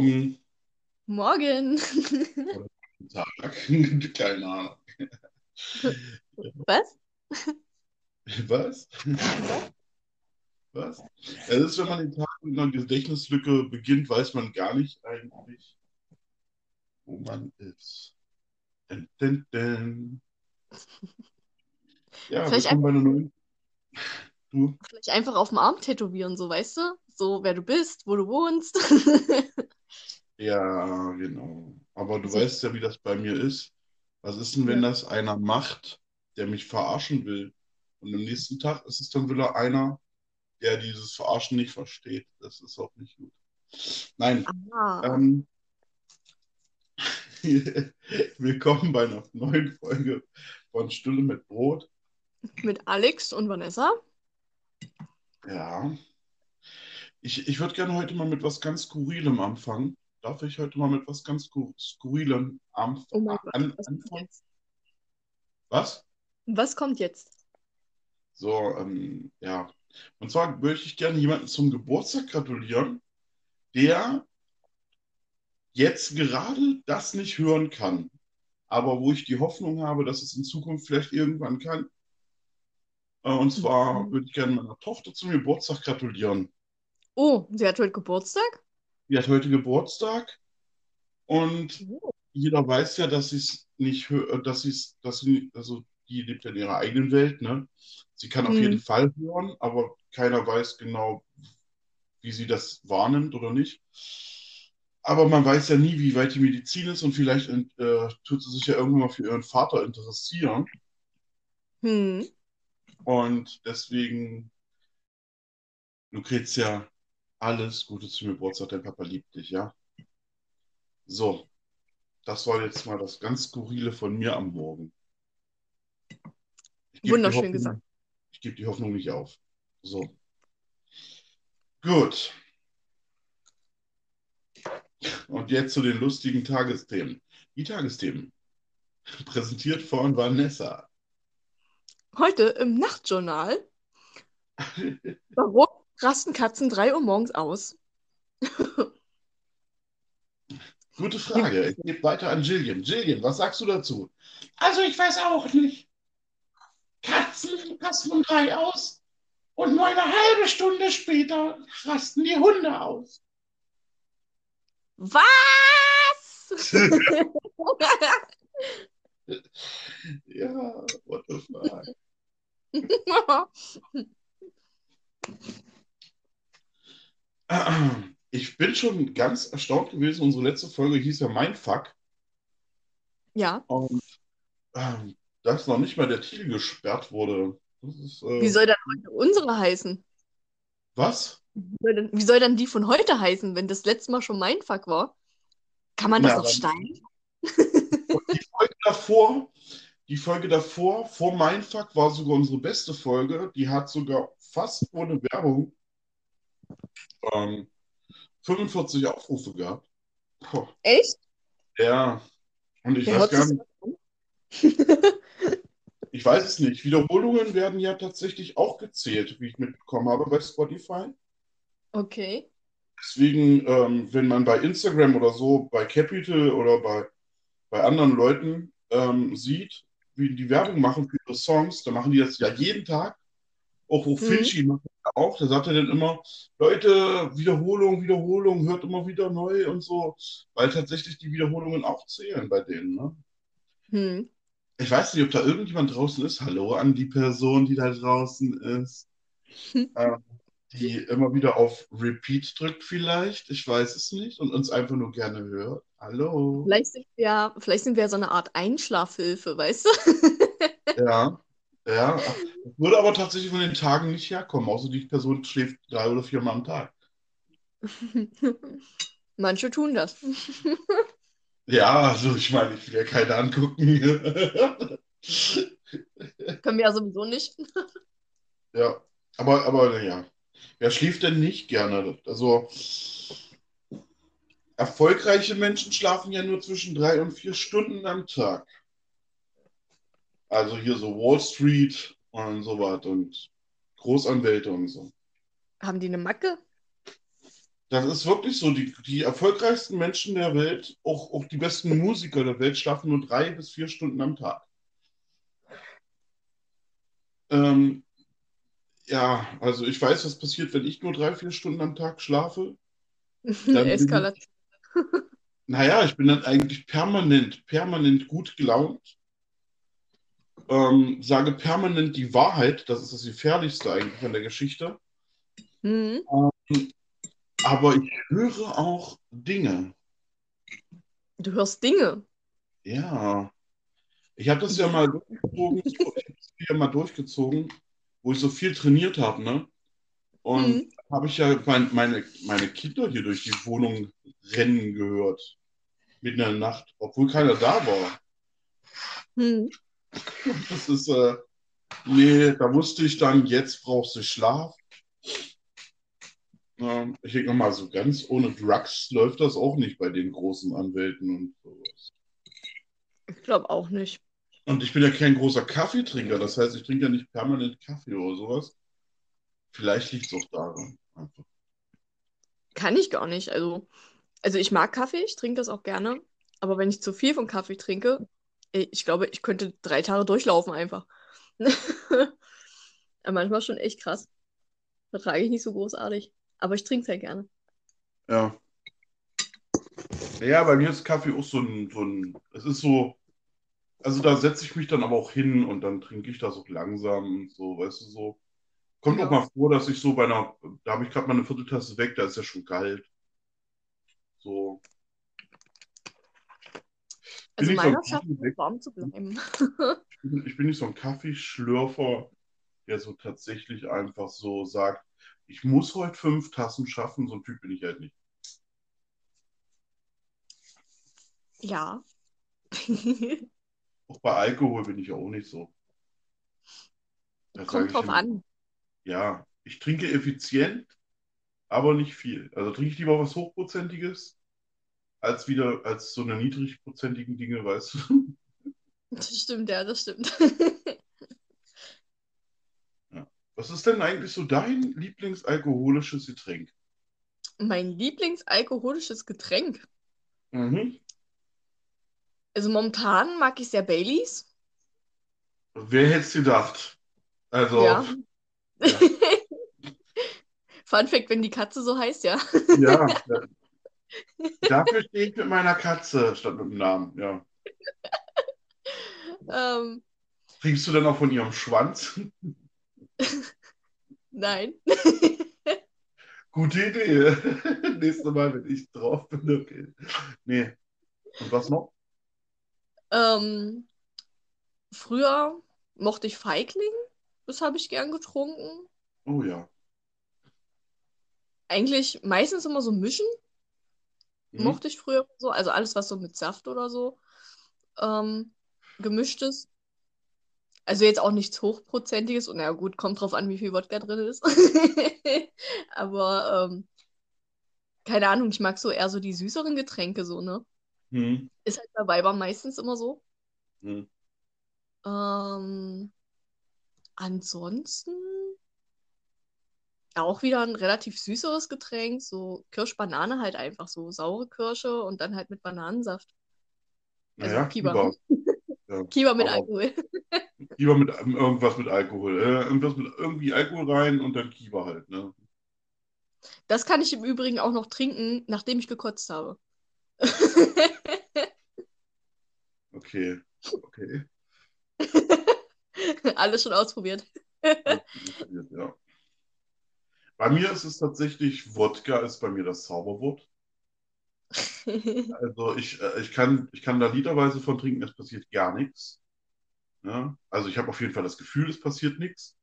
Morgen. Morgen. Tag. Keine Ahnung. Was? Was? Was? Es ist, wenn man den Tag mit einer Gedächtnislücke beginnt, weiß man gar nicht eigentlich, wo man ist. Dun, dun, dun. Ja, Vielleicht willkommen bei einer neuen. Du? Vielleicht einfach auf dem Arm tätowieren, so weißt du? So, wer du bist, wo du wohnst. Ja, genau. Aber du So. weißt ja, wie das bei mir ist. Was ist denn, wenn das einer macht, der mich verarschen will? Und am nächsten Tag ist es dann wieder einer, der dieses Verarschen nicht versteht. Das ist auch nicht gut. Nein, Ah, ähm, willkommen bei einer neuen Folge von Stille mit Brot. mit Alex und Vanessa. Ja, ich, ich würde gerne heute mal mit was ganz Skurrilem anfangen. Darf ich heute mal mit was ganz Skur- Skurrilem am, Oh Gott, an, was kommt anfangen? jetzt? Was? Was kommt jetzt? So, ähm, ja. Und zwar möchte ich gerne jemanden zum Geburtstag gratulieren, der jetzt gerade das nicht hören kann, aber wo ich die Hoffnung habe, dass es in Zukunft vielleicht irgendwann kann. Äh, Und zwar Mhm. würde ich gerne meiner Tochter zum Geburtstag gratulieren. Oh, sie hat heute Geburtstag? Die hat heute Geburtstag und Oh. jeder weiß ja, dass sie es nicht hört, dass sie es, dass sie, also die lebt ja in ihrer eigenen Welt, ne? Sie kann auf jeden Hm. Fall hören, aber keiner weiß genau, wie sie das wahrnimmt oder nicht. Aber man weiß ja nie, wie weit die Medizin ist und vielleicht äh, tut sie sich ja irgendwann mal für ihren Vater interessieren. Hm. Und deswegen, Lucretia, alles Gute zum Geburtstag, dein Papa liebt dich, ja? So, das war jetzt mal das ganz Skurrile von mir am Morgen. Wunderschön Hoffnung, gesagt. ich gebe die Hoffnung nicht auf. So, gut. Und jetzt zu den lustigen Tagesthemen. Die Tagesthemen. Präsentiert von Vanessa. Heute im Nachtjournal. Warum rasten Katzen 3 Uhr morgens aus? Gute Frage. Ich gebe weiter an Jillian. Jillian, was sagst du dazu? Also ich weiß auch nicht. Katzen rasten um drei aus und nur eine halbe Stunde später rasten die Hunde aus. Was? Ja, what the fuck. Ich bin schon ganz erstaunt gewesen. Unsere letzte Folge hieß ja Mindfuck. Ja, Und ähm, dass noch nicht mal der Titel gesperrt wurde. Ist, äh, wie soll dann heute unsere heißen? was? Wie soll denn, wie soll dann die von heute heißen, wenn das letzte Mal schon mein Fuck war? Kann man das Ja, noch? Und die Folge davor, die Folge davor, vor Mindfuck, war sogar unsere beste Folge. Die hat sogar fast ohne Werbung ähm, 45 Aufrufe gehabt. Boah, Echt? ja. Und ich Wer weiß gar nicht, ich weiß es nicht. Wiederholungen werden ja tatsächlich auch gezählt, wie ich mitbekommen habe bei Spotify. Okay. Deswegen, ähm, wenn man bei Instagram oder so, bei Capital oder bei, bei anderen Leuten ähm, sieht, wie die Werbung machen für ihre Songs, dann machen die das ja jeden Tag. Auch wo Mhm. Finchi macht auch, da sagt er dann immer, Leute, Wiederholung, Wiederholung, hört immer wieder neu und so, weil tatsächlich die Wiederholungen auch zählen bei denen. Ne? Hm. Ich weiß nicht, ob da irgendjemand draußen ist. Hallo an die Person, die da draußen ist. Ähm, die immer wieder auf Repeat drückt vielleicht. Ich weiß es nicht. Und uns einfach nur gerne hört. Hallo. Vielleicht sind wir, vielleicht sind wir ja so eine Art Einschlafhilfe, weißt du? Ja, ja. Würde aber tatsächlich von den Tagen nicht herkommen, außer die Person schläft drei oder viermal am Tag. Manche tun das. Ja, also ich meine, ich will ja keine angucken. Können wir ja sowieso nicht. Ja, aber, aber naja. Wer schläft denn nicht gerne? Also, erfolgreiche Menschen schlafen ja nur zwischen drei und vier Stunden am Tag. Also hier so Wall Street und so was und Großanwälte und so. Haben die eine Macke? Das ist wirklich so. Die, die erfolgreichsten Menschen der Welt, auch, auch die besten Musiker der Welt, schlafen nur drei bis vier Stunden am Tag. Ähm, ja, also ich weiß, was passiert, wenn ich nur drei, vier Stunden am Tag schlafe. Eskalation. Naja, ich bin dann eigentlich permanent, permanent gut gelaunt. Ähm, sage permanent die Wahrheit, das ist das Gefährlichste eigentlich an der Geschichte. Mhm. Aber ich höre auch Dinge. Du hörst Dinge. Ja. Ich habe das ja mal durchgezogen, ich ja mal durchgezogen, wo ich so viel trainiert habe, ne? Und Mhm. habe ich ja mein, meine, meine Kinder hier durch die Wohnung rennen gehört. Mitten in der Nacht, obwohl keiner da war. Mhm. Das ist, äh, nee, da wusste ich dann, jetzt brauchst du Schlaf. Ähm, ich denke mal, so ganz ohne Drugs läuft das auch nicht bei den großen Anwälten und sowas. Ich glaube auch nicht. Und ich bin ja kein großer Kaffeetrinker, das heißt, ich trinke ja nicht permanent Kaffee oder sowas. Vielleicht liegt es auch daran. Einfach. Kann ich gar nicht. Also, also ich mag Kaffee, ich trinke das auch gerne. Aber wenn ich zu viel von Kaffee trinke, ich glaube, ich könnte drei Tage durchlaufen einfach. Manchmal schon echt krass. Vertrage ich nicht so großartig. Aber ich trinke es halt gerne. Ja. Ja, bei mir ist Kaffee auch so ein, so ein, es ist so, also da setze ich mich dann aber auch hin und dann trinke ich das auch langsam und so, weißt du, so. Kommt Ja. auch mal vor, dass ich so bei einer, da habe ich gerade mal eine Vierteltasse weg, da ist ja schon kalt. So. Also ich so meiner schafft es, warm zu bleiben. ich bin, ich bin nicht so ein Kaffeeschlürfer, der so tatsächlich einfach so sagt, ich muss heute fünf Tassen schaffen, so ein Typ bin ich halt nicht. Ja. Auch bei Alkohol bin ich auch nicht so. Da Kommt drauf immer, an. Ja, ich trinke effizient, aber nicht viel. Also trinke ich lieber was Hochprozentiges, als wieder, als so eine niedrigprozentigen Dinge, weißt du? Das stimmt, ja, das stimmt. Was ist denn eigentlich so dein Lieblingsalkoholisches Getränk? Mein Lieblingsalkoholisches Getränk. Mhm. Also momentan mag ich sehr Baileys. Wer hätte es gedacht? Also, Ja. ja. Fun Fact, wenn die Katze so heißt, ja. ja. ja. Dafür stehe ich mit meiner Katze statt mit dem Namen, ja. Ähm, Trinkst du dann auch von ihrem Schwanz? nein. Gute Idee. Nächstes Mal, wenn ich drauf bin, okay. Nee. Und was noch? Ähm, früher mochte ich Feigling. Das habe ich gern getrunken. Oh ja. Eigentlich meistens immer so mischen. Hm? Mochte ich früher so. Also alles, was so mit Saft oder so ähm, gemischt ist. Also jetzt auch nichts Hochprozentiges. Und ja gut, kommt drauf an, wie viel Wodka drin ist. Aber ähm, keine Ahnung, ich mag so eher so die süßeren Getränke so, ne? Hm. Ist halt bei Weibern meistens immer so. Hm. Ähm, ansonsten auch wieder ein relativ süßeres Getränk, so Kirschbanane halt einfach so saure Kirsche und dann halt mit Bananensaft. Also Naja, Kiba. Kiba. Ja. Kiba mit Alkohol. Kiba mit ähm, irgendwas mit Alkohol. Äh, irgendwas mit irgendwie Alkohol rein und dann Kiba halt, ne? Das kann ich im Übrigen auch noch trinken, nachdem ich gekotzt habe. Okay. Okay. Alles schon ausprobiert. Ja. Bei mir ist es tatsächlich, Wodka ist bei mir das Zauberwort. Also ich, äh, ich kann, ich kann da literweise von trinken, es passiert gar nichts. Ja? Also ich habe auf jeden Fall das Gefühl, es passiert nichts.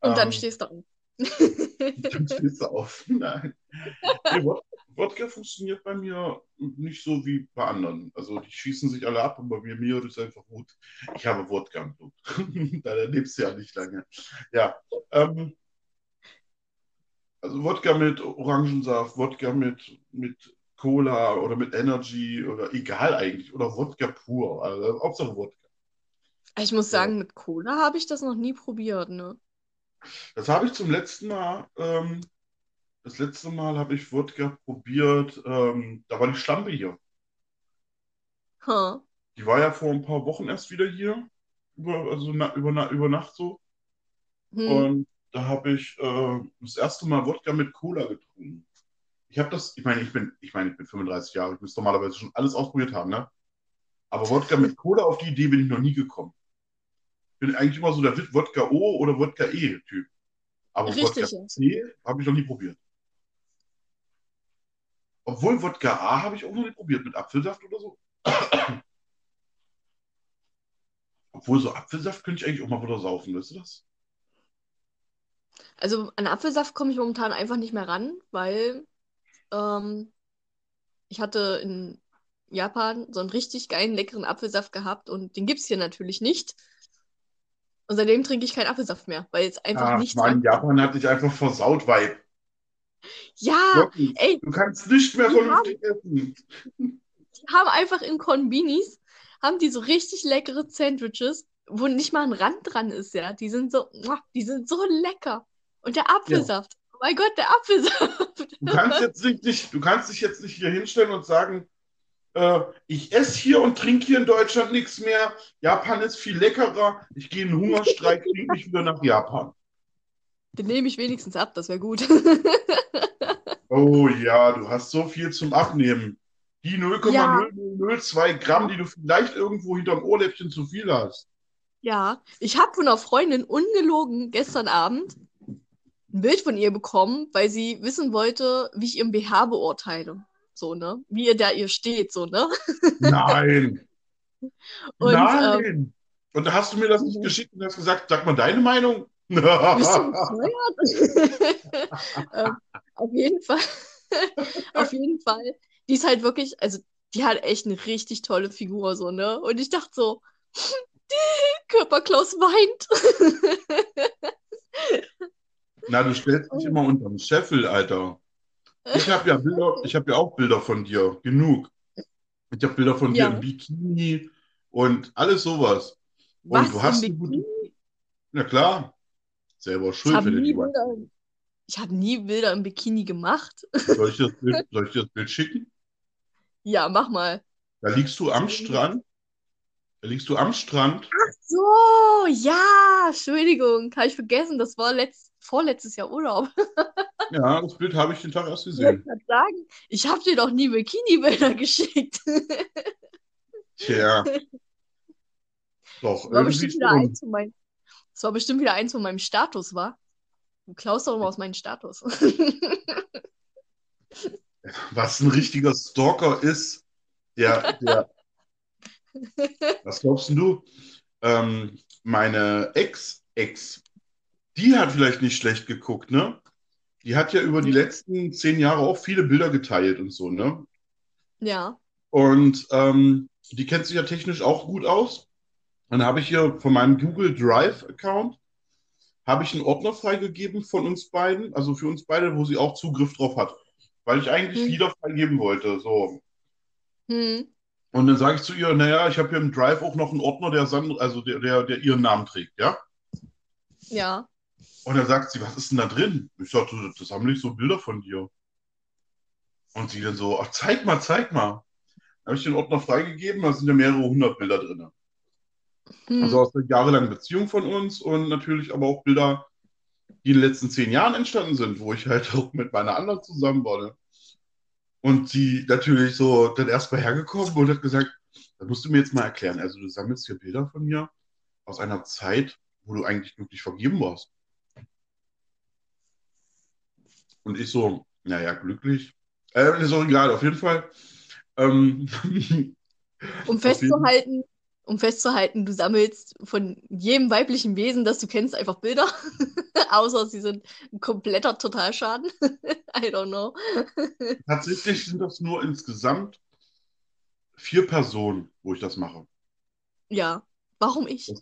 Und dann Ähm, stehst du auf. Dann stehst du auf. Nein. Nee, Wod- Wodka funktioniert bei mir nicht so wie bei anderen. Also die schießen sich alle ab und bei mir, mir ist einfach gut. Ich habe Wodka im Blut. da lebst du ja nicht lange. Ja. Ähm, also Wodka mit Orangensaft, Wodka mit, mit Cola oder mit Energy oder egal eigentlich. Oder Wodka pur. Also Hauptsache Wodka. Ich muss sagen, mit Cola habe ich das noch nie probiert, ne? Das habe ich zum letzten Mal ähm, das letzte Mal habe ich Wodka probiert, ähm, da war die Schlampe hier. Huh. Die war ja vor ein paar Wochen erst wieder hier, über, also na, über, na, über Nacht so. Hm. Und da habe ich äh, das erste Mal Wodka mit Cola getrunken. Ich habe das, ich meine, ich bin, ich meine, ich bin 35 Jahre, ich müsste normalerweise schon alles ausprobiert haben, ne? Aber Wodka mit Cola auf die Idee bin ich noch nie gekommen. Ich bin eigentlich immer so der Wodka O oder Wodka E-Typ. Aber Richtig, Wodka. C habe ich noch nie probiert. Obwohl Wodka A habe ich auch noch nie probiert mit Apfelsaft oder so. Obwohl so Apfelsaft könnte ich eigentlich auch mal wieder saufen, weißt du das? Also an Apfelsaft komme ich momentan einfach nicht mehr ran, weil ähm, ich hatte in Japan so einen richtig geilen, leckeren Apfelsaft gehabt und den gibt es hier natürlich nicht. Und seitdem trinke ich keinen Apfelsaft mehr, weil es einfach Ach, nicht Mann, dran Japan hat dich einfach versaut, Vibe. Ja, Wirklich. ey, Du kannst nicht mehr Die vernünftig essen. die haben einfach in Konbinis, haben die so richtig leckere Sandwiches, wo nicht mal ein Rand dran ist, ja. Die sind so, die sind so lecker. Und der Apfelsaft, oh mein Gott, der Apfelsaft. Du kannst jetzt nicht, nicht, du kannst dich jetzt nicht hier hinstellen und sagen, äh, ich esse hier und trinke hier in Deutschland nichts mehr. Japan ist viel leckerer. Ich gehe in Hungerstreik, fliege mich wieder nach Japan. Den nehme ich wenigstens ab, das wäre gut. Oh ja, du hast so viel zum Abnehmen. Die 0,0002 Gramm, die du vielleicht irgendwo hinterm Ohrläppchen zu viel hast. Ja, ich habe von einer Freundin ungelogen gestern Abend ein Bild von ihr bekommen, weil sie wissen wollte, wie ich ihren BH beurteile. So, ne? Wie ihr da ihr steht, so, ne? Nein. Und, Nein. und da hast du mir das nicht geschickt und hast gesagt, sag mal deine Meinung. Bist du bescheuert? ähm, auf jeden Fall. auf jeden Fall. Die ist halt wirklich, also die hat echt eine richtig tolle Figur, so, ne? Und ich dachte so, Körperklaus weint. Na, du stellst dich immer unterm Scheffel, Alter. Ich habe ja Bilder, ich habe ja auch Bilder von dir, genug. Ich habe Bilder von dir Ja. im Bikini und alles sowas. Und Was, du hast Bikini? na klar, selber Ich schuld, nie die meinst. Bilder, ich habe nie Bilder im Bikini gemacht. Soll ich dir das Bild, soll ich dir das Bild schicken? Ja, mach mal. Da liegst du am Strand. Da liegst du am Strand. So, ja, Entschuldigung, habe ich vergessen, das war letzt, vorletztes Jahr Urlaub. Ja, das Bild habe ich den Tag erst Ich gesehen. gerade sagen, ich habe dir doch nie Bikini-Bilder geschickt. Tja. Doch, Das war bestimmt wieder eins von meinen, das war bestimmt wieder eins von meinem Status, war. Du klaust doch immer aus meinem Status. Was ein richtiger Stalker ist, der, der, was glaubst du? Ähm, meine Ex-Ex, die hat vielleicht nicht schlecht geguckt, ne? Die hat ja über die letzten zehn Jahre auch viele Bilder geteilt und so, ne? ja. Und ähm, die kennt sich ja technisch auch gut aus. Dann habe ich hier von meinem Google Drive-Account habe ich einen Ordner freigegeben von uns beiden, also für uns beide, wo sie auch Zugriff drauf hat, weil ich eigentlich Hm. Lieder freigeben wollte. So. Hm. Und dann sage ich zu ihr, naja, ich habe hier im Drive auch noch einen Ordner, der, Sand, also der, der, der ihren Namen trägt, ja? Ja. Und dann sagt sie, was ist denn da drin? Ich sagte, das sammle ich so Bilder von dir. Und sie dann so, ach, zeig mal, zeig mal. Dann habe ich den Ordner freigegeben, da sind ja mehrere hundert Bilder drin. Hm. Also aus der jahrelangen Beziehung von uns und natürlich aber auch Bilder, die in den letzten zehn Jahren entstanden sind, wo ich halt auch mit meiner anderen zusammen war. Und sie natürlich so dann erst mal hergekommen und hat gesagt, das musst du mir jetzt mal erklären. Also du sammelst hier Bilder von mir aus einer Zeit, wo du eigentlich glücklich vergeben warst. Und ich so, naja, glücklich. Äh, ist auch egal, auf jeden Fall. Ähm, Um festzuhalten, um festzuhalten, du sammelst von jedem weiblichen Wesen, das du kennst, einfach Bilder. Außer sie sind ein kompletter Totalschaden. I don't know. Tatsächlich sind das nur insgesamt vier Personen, wo ich das mache. Ja. Warum ich?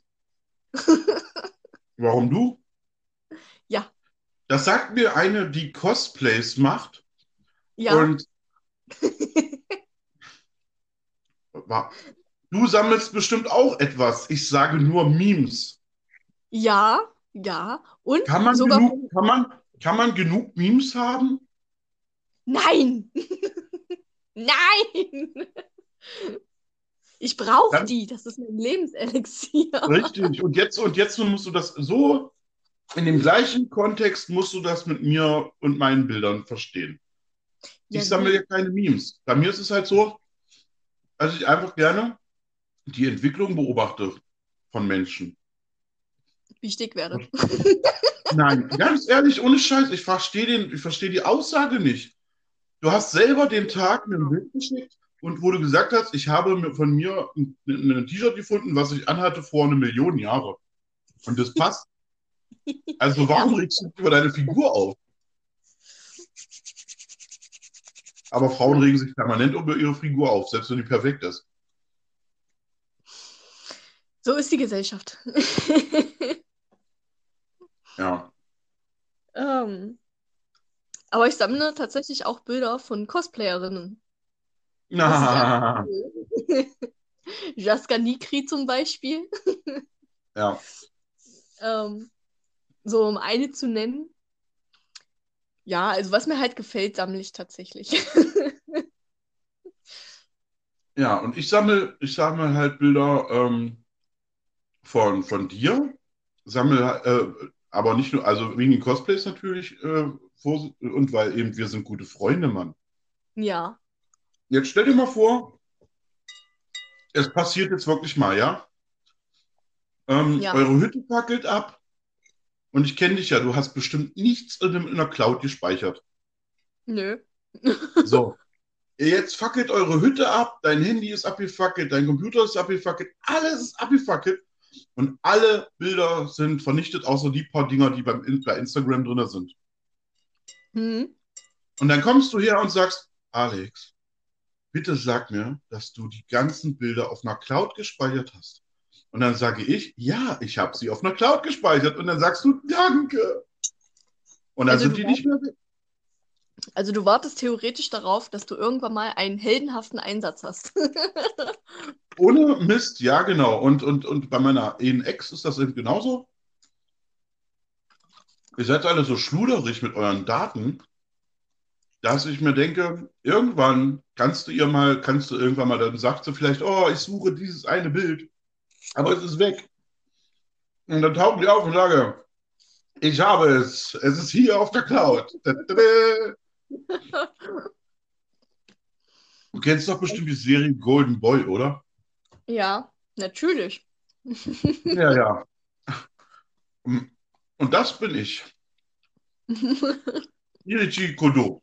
Warum du? Ja. Das sagt mir eine, die Cosplays macht Ja. und Wa- du sammelst bestimmt auch etwas. Ich sage nur Memes. Ja. Ja. Und Kann man sogar genug, kann man, kann man genug Memes haben? Nein! Nein! Ich brauche die, das ist mein Lebenselixier. Richtig. Und jetzt, und jetzt musst du das so, in dem gleichen Kontext musst du das mit mir und meinen Bildern verstehen. Ja, Ich sammle ja keine Memes. Bei mir ist es halt so, dass ich einfach gerne die Entwicklung beobachte von Menschen. Wie ich dick werde. Nein, ganz ehrlich, ohne Scheiß, ich verstehe den, ich verstehe die Aussage nicht. Du hast selber den Tag mir ein Bild geschickt und wo du gesagt hast, ich habe von mir ein, ein T-Shirt gefunden, was ich anhatte vor eine Million Jahre. Und das passt. Also warum regst du dich über deine Figur auf? Aber Frauen regen sich permanent über ihre Figur auf, selbst wenn die perfekt ist. So ist die Gesellschaft. Ja. ähm, aber ich sammle tatsächlich auch Bilder von Cosplayerinnen. Na, Jaska Nikri zum Beispiel. ja. Ähm, so um eine zu nennen. Ja, also was mir halt gefällt, sammle ich tatsächlich. Ja, und ich sammle, ich sammle halt Bilder ähm, von, von dir. Sammle, äh, aber nicht nur, also wegen den Cosplays natürlich, äh, vor, und weil eben wir sind gute Freunde, Mann. ja. Jetzt stell dir mal vor, es passiert jetzt wirklich mal, ja? Ähm, Ja. Eure Hütte fackelt ab und ich kenne dich ja, du hast bestimmt nichts in, dem- in der Cloud gespeichert. Nö. So. Jetzt fackelt eure Hütte ab, dein Handy ist abgefackelt, dein Computer ist abgefackelt, alles ist abgefackelt und alle Bilder sind vernichtet, außer die paar Dinger, die beim, bei Instagram drin sind. Hm. Und dann kommst du her und sagst, Alex, bitte sag mir, dass du die ganzen Bilder auf einer Cloud gespeichert hast. Und dann sage ich, ja, ich habe sie auf einer Cloud gespeichert. Und dann sagst du, danke. Und dann Also sind die nicht mehr weg. Also du wartest theoretisch darauf, dass du irgendwann mal einen heldenhaften Einsatz hast. Ohne Mist, ja, genau. Und, und, und bei meiner Ex ist das eben genauso. Ihr seid alle so schluderig mit euren Daten, dass ich mir denke, irgendwann kannst du ihr mal, kannst du irgendwann mal, dann sagt sie vielleicht, oh, ich suche dieses eine Bild, aber es ist weg. Und dann tauchen die auf und sagen, ich habe es, es ist hier auf der Cloud. Du kennst doch bestimmt die Serie Golden Boy, oder? Ja, natürlich. Ja, ja. Und das bin ich. Irichi Kodo.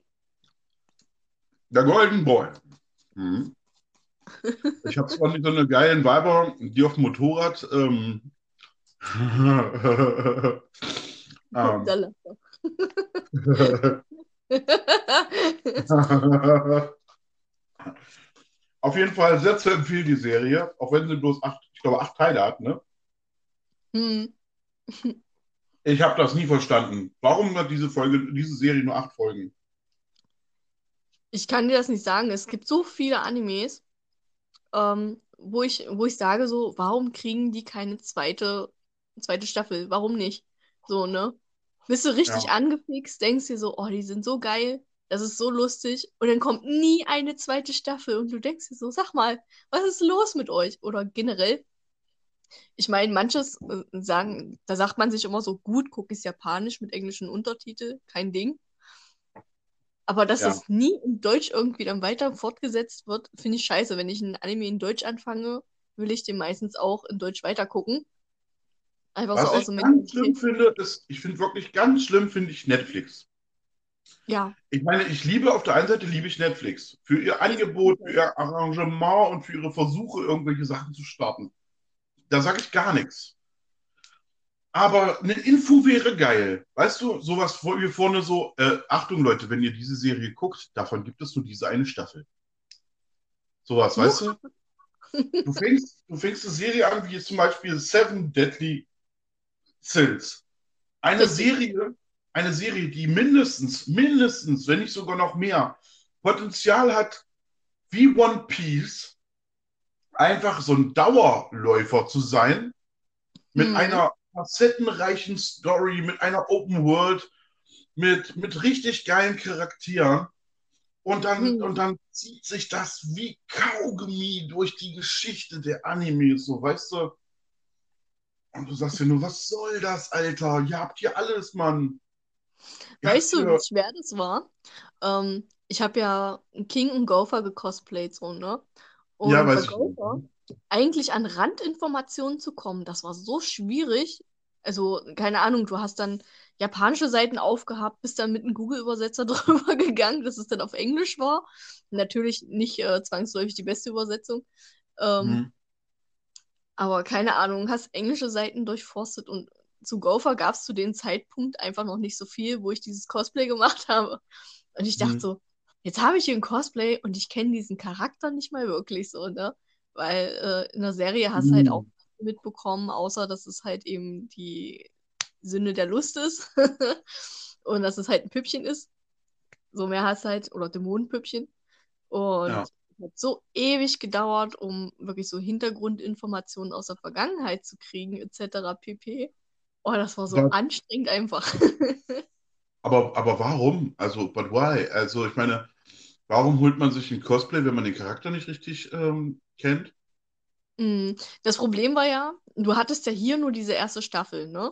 Der Golden Boy. Mhm. Ich habe zwar nicht so eine geilen Weiber, die auf dem Motorrad ähm, ähm. auf jeden Fall sehr zu empfehlen, die Serie, auch wenn sie bloß acht, ich glaube, acht Teile hat, ne? hm. Ich habe das nie verstanden. Warum hat diese Folge, diese Serie nur acht Folgen? Ich kann dir das nicht sagen. Es gibt so viele Animes, ähm, wo ich, wo ich sage so, warum kriegen die keine zweite, zweite Staffel? Warum nicht? So, ne? Bist du richtig Ja. angefixt, denkst dir so, oh, die sind so geil, das ist so lustig. Und dann kommt nie eine zweite Staffel und du denkst dir so, sag mal, was ist los mit euch? Oder generell. Ich meine, manches äh, sagen, da sagt man sich immer so, gut, guck ich Japanisch mit englischen Untertitel, kein Ding. Aber dass Ja. das nie in Deutsch irgendwie dann weiter fortgesetzt wird, finde ich scheiße. Wenn ich einen Anime in Deutsch anfange, will ich den meistens auch in Deutsch weitergucken. Einfach so Was aus ich dem ganz schlimm finde, ist, ich finde wirklich ganz schlimm, finde ich Netflix. Ja, Ich meine, ich liebe auf der einen Seite liebe ich Netflix für ihr Angebot, für ihr Arrangement und für ihre Versuche, irgendwelche Sachen zu starten. Da sage ich gar nichts. Aber eine Info wäre geil. Weißt du, sowas wie vorne so, äh, Achtung Leute, wenn ihr diese Serie guckt, davon gibt es nur diese eine Staffel. Sowas, weißt du? Du fängst, du fängst eine Serie an, wie zum Beispiel Seven Deadly Sins. Eine. Serie, eine Serie, die mindestens, mindestens, wenn nicht sogar noch mehr, Potenzial hat, wie One Piece, einfach so ein Dauerläufer zu sein, mit Mhm. einer facettenreichen Story, mit einer Open World, mit, mit richtig geilen Charakteren. Und dann, Hm. und dann zieht sich das wie Kaugummi durch die Geschichte der Animes, so, weißt du? Und du sagst dir nur, was soll das, Alter? Ihr habt hier alles, Mann. Weißt du, wie schwer das war? Ähm, ich habe ja King und Gopher gecosplayt, so, ne? Und Ja, weiß Gopher eigentlich an Randinformationen zu kommen, das war so schwierig. Also, keine Ahnung, du hast dann japanische Seiten aufgehabt, bist dann mit einem Google-Übersetzer drüber gegangen, dass es dann auf Englisch war. Natürlich nicht äh, zwangsläufig die beste Übersetzung. Ähm, Hm. aber keine Ahnung, hast englische Seiten durchforstet und zu Gopher gab es zu dem Zeitpunkt einfach noch nicht so viel, wo ich dieses Cosplay gemacht habe. Und ich dachte Mhm. so, jetzt habe ich hier ein Cosplay und ich kenne diesen Charakter nicht mal wirklich so, ne? Weil äh, in der Serie hast du halt Mhm. auch mitbekommen, außer dass es halt eben die Sünde der Lust ist und dass es halt ein Püppchen ist. So mehr hast du halt, oder Dämonenpüppchen. Und Ja. es hat so ewig gedauert, um wirklich so Hintergrundinformationen aus der Vergangenheit zu kriegen, etc. pp. Oh, das war so Ja. anstrengend einfach. Aber, aber warum? Also, but why? Also, ich meine, warum holt man sich ein Cosplay, wenn man den Charakter nicht richtig ähm, kennt? Mm, Das Problem war ja, du hattest ja hier nur diese erste Staffel, ne?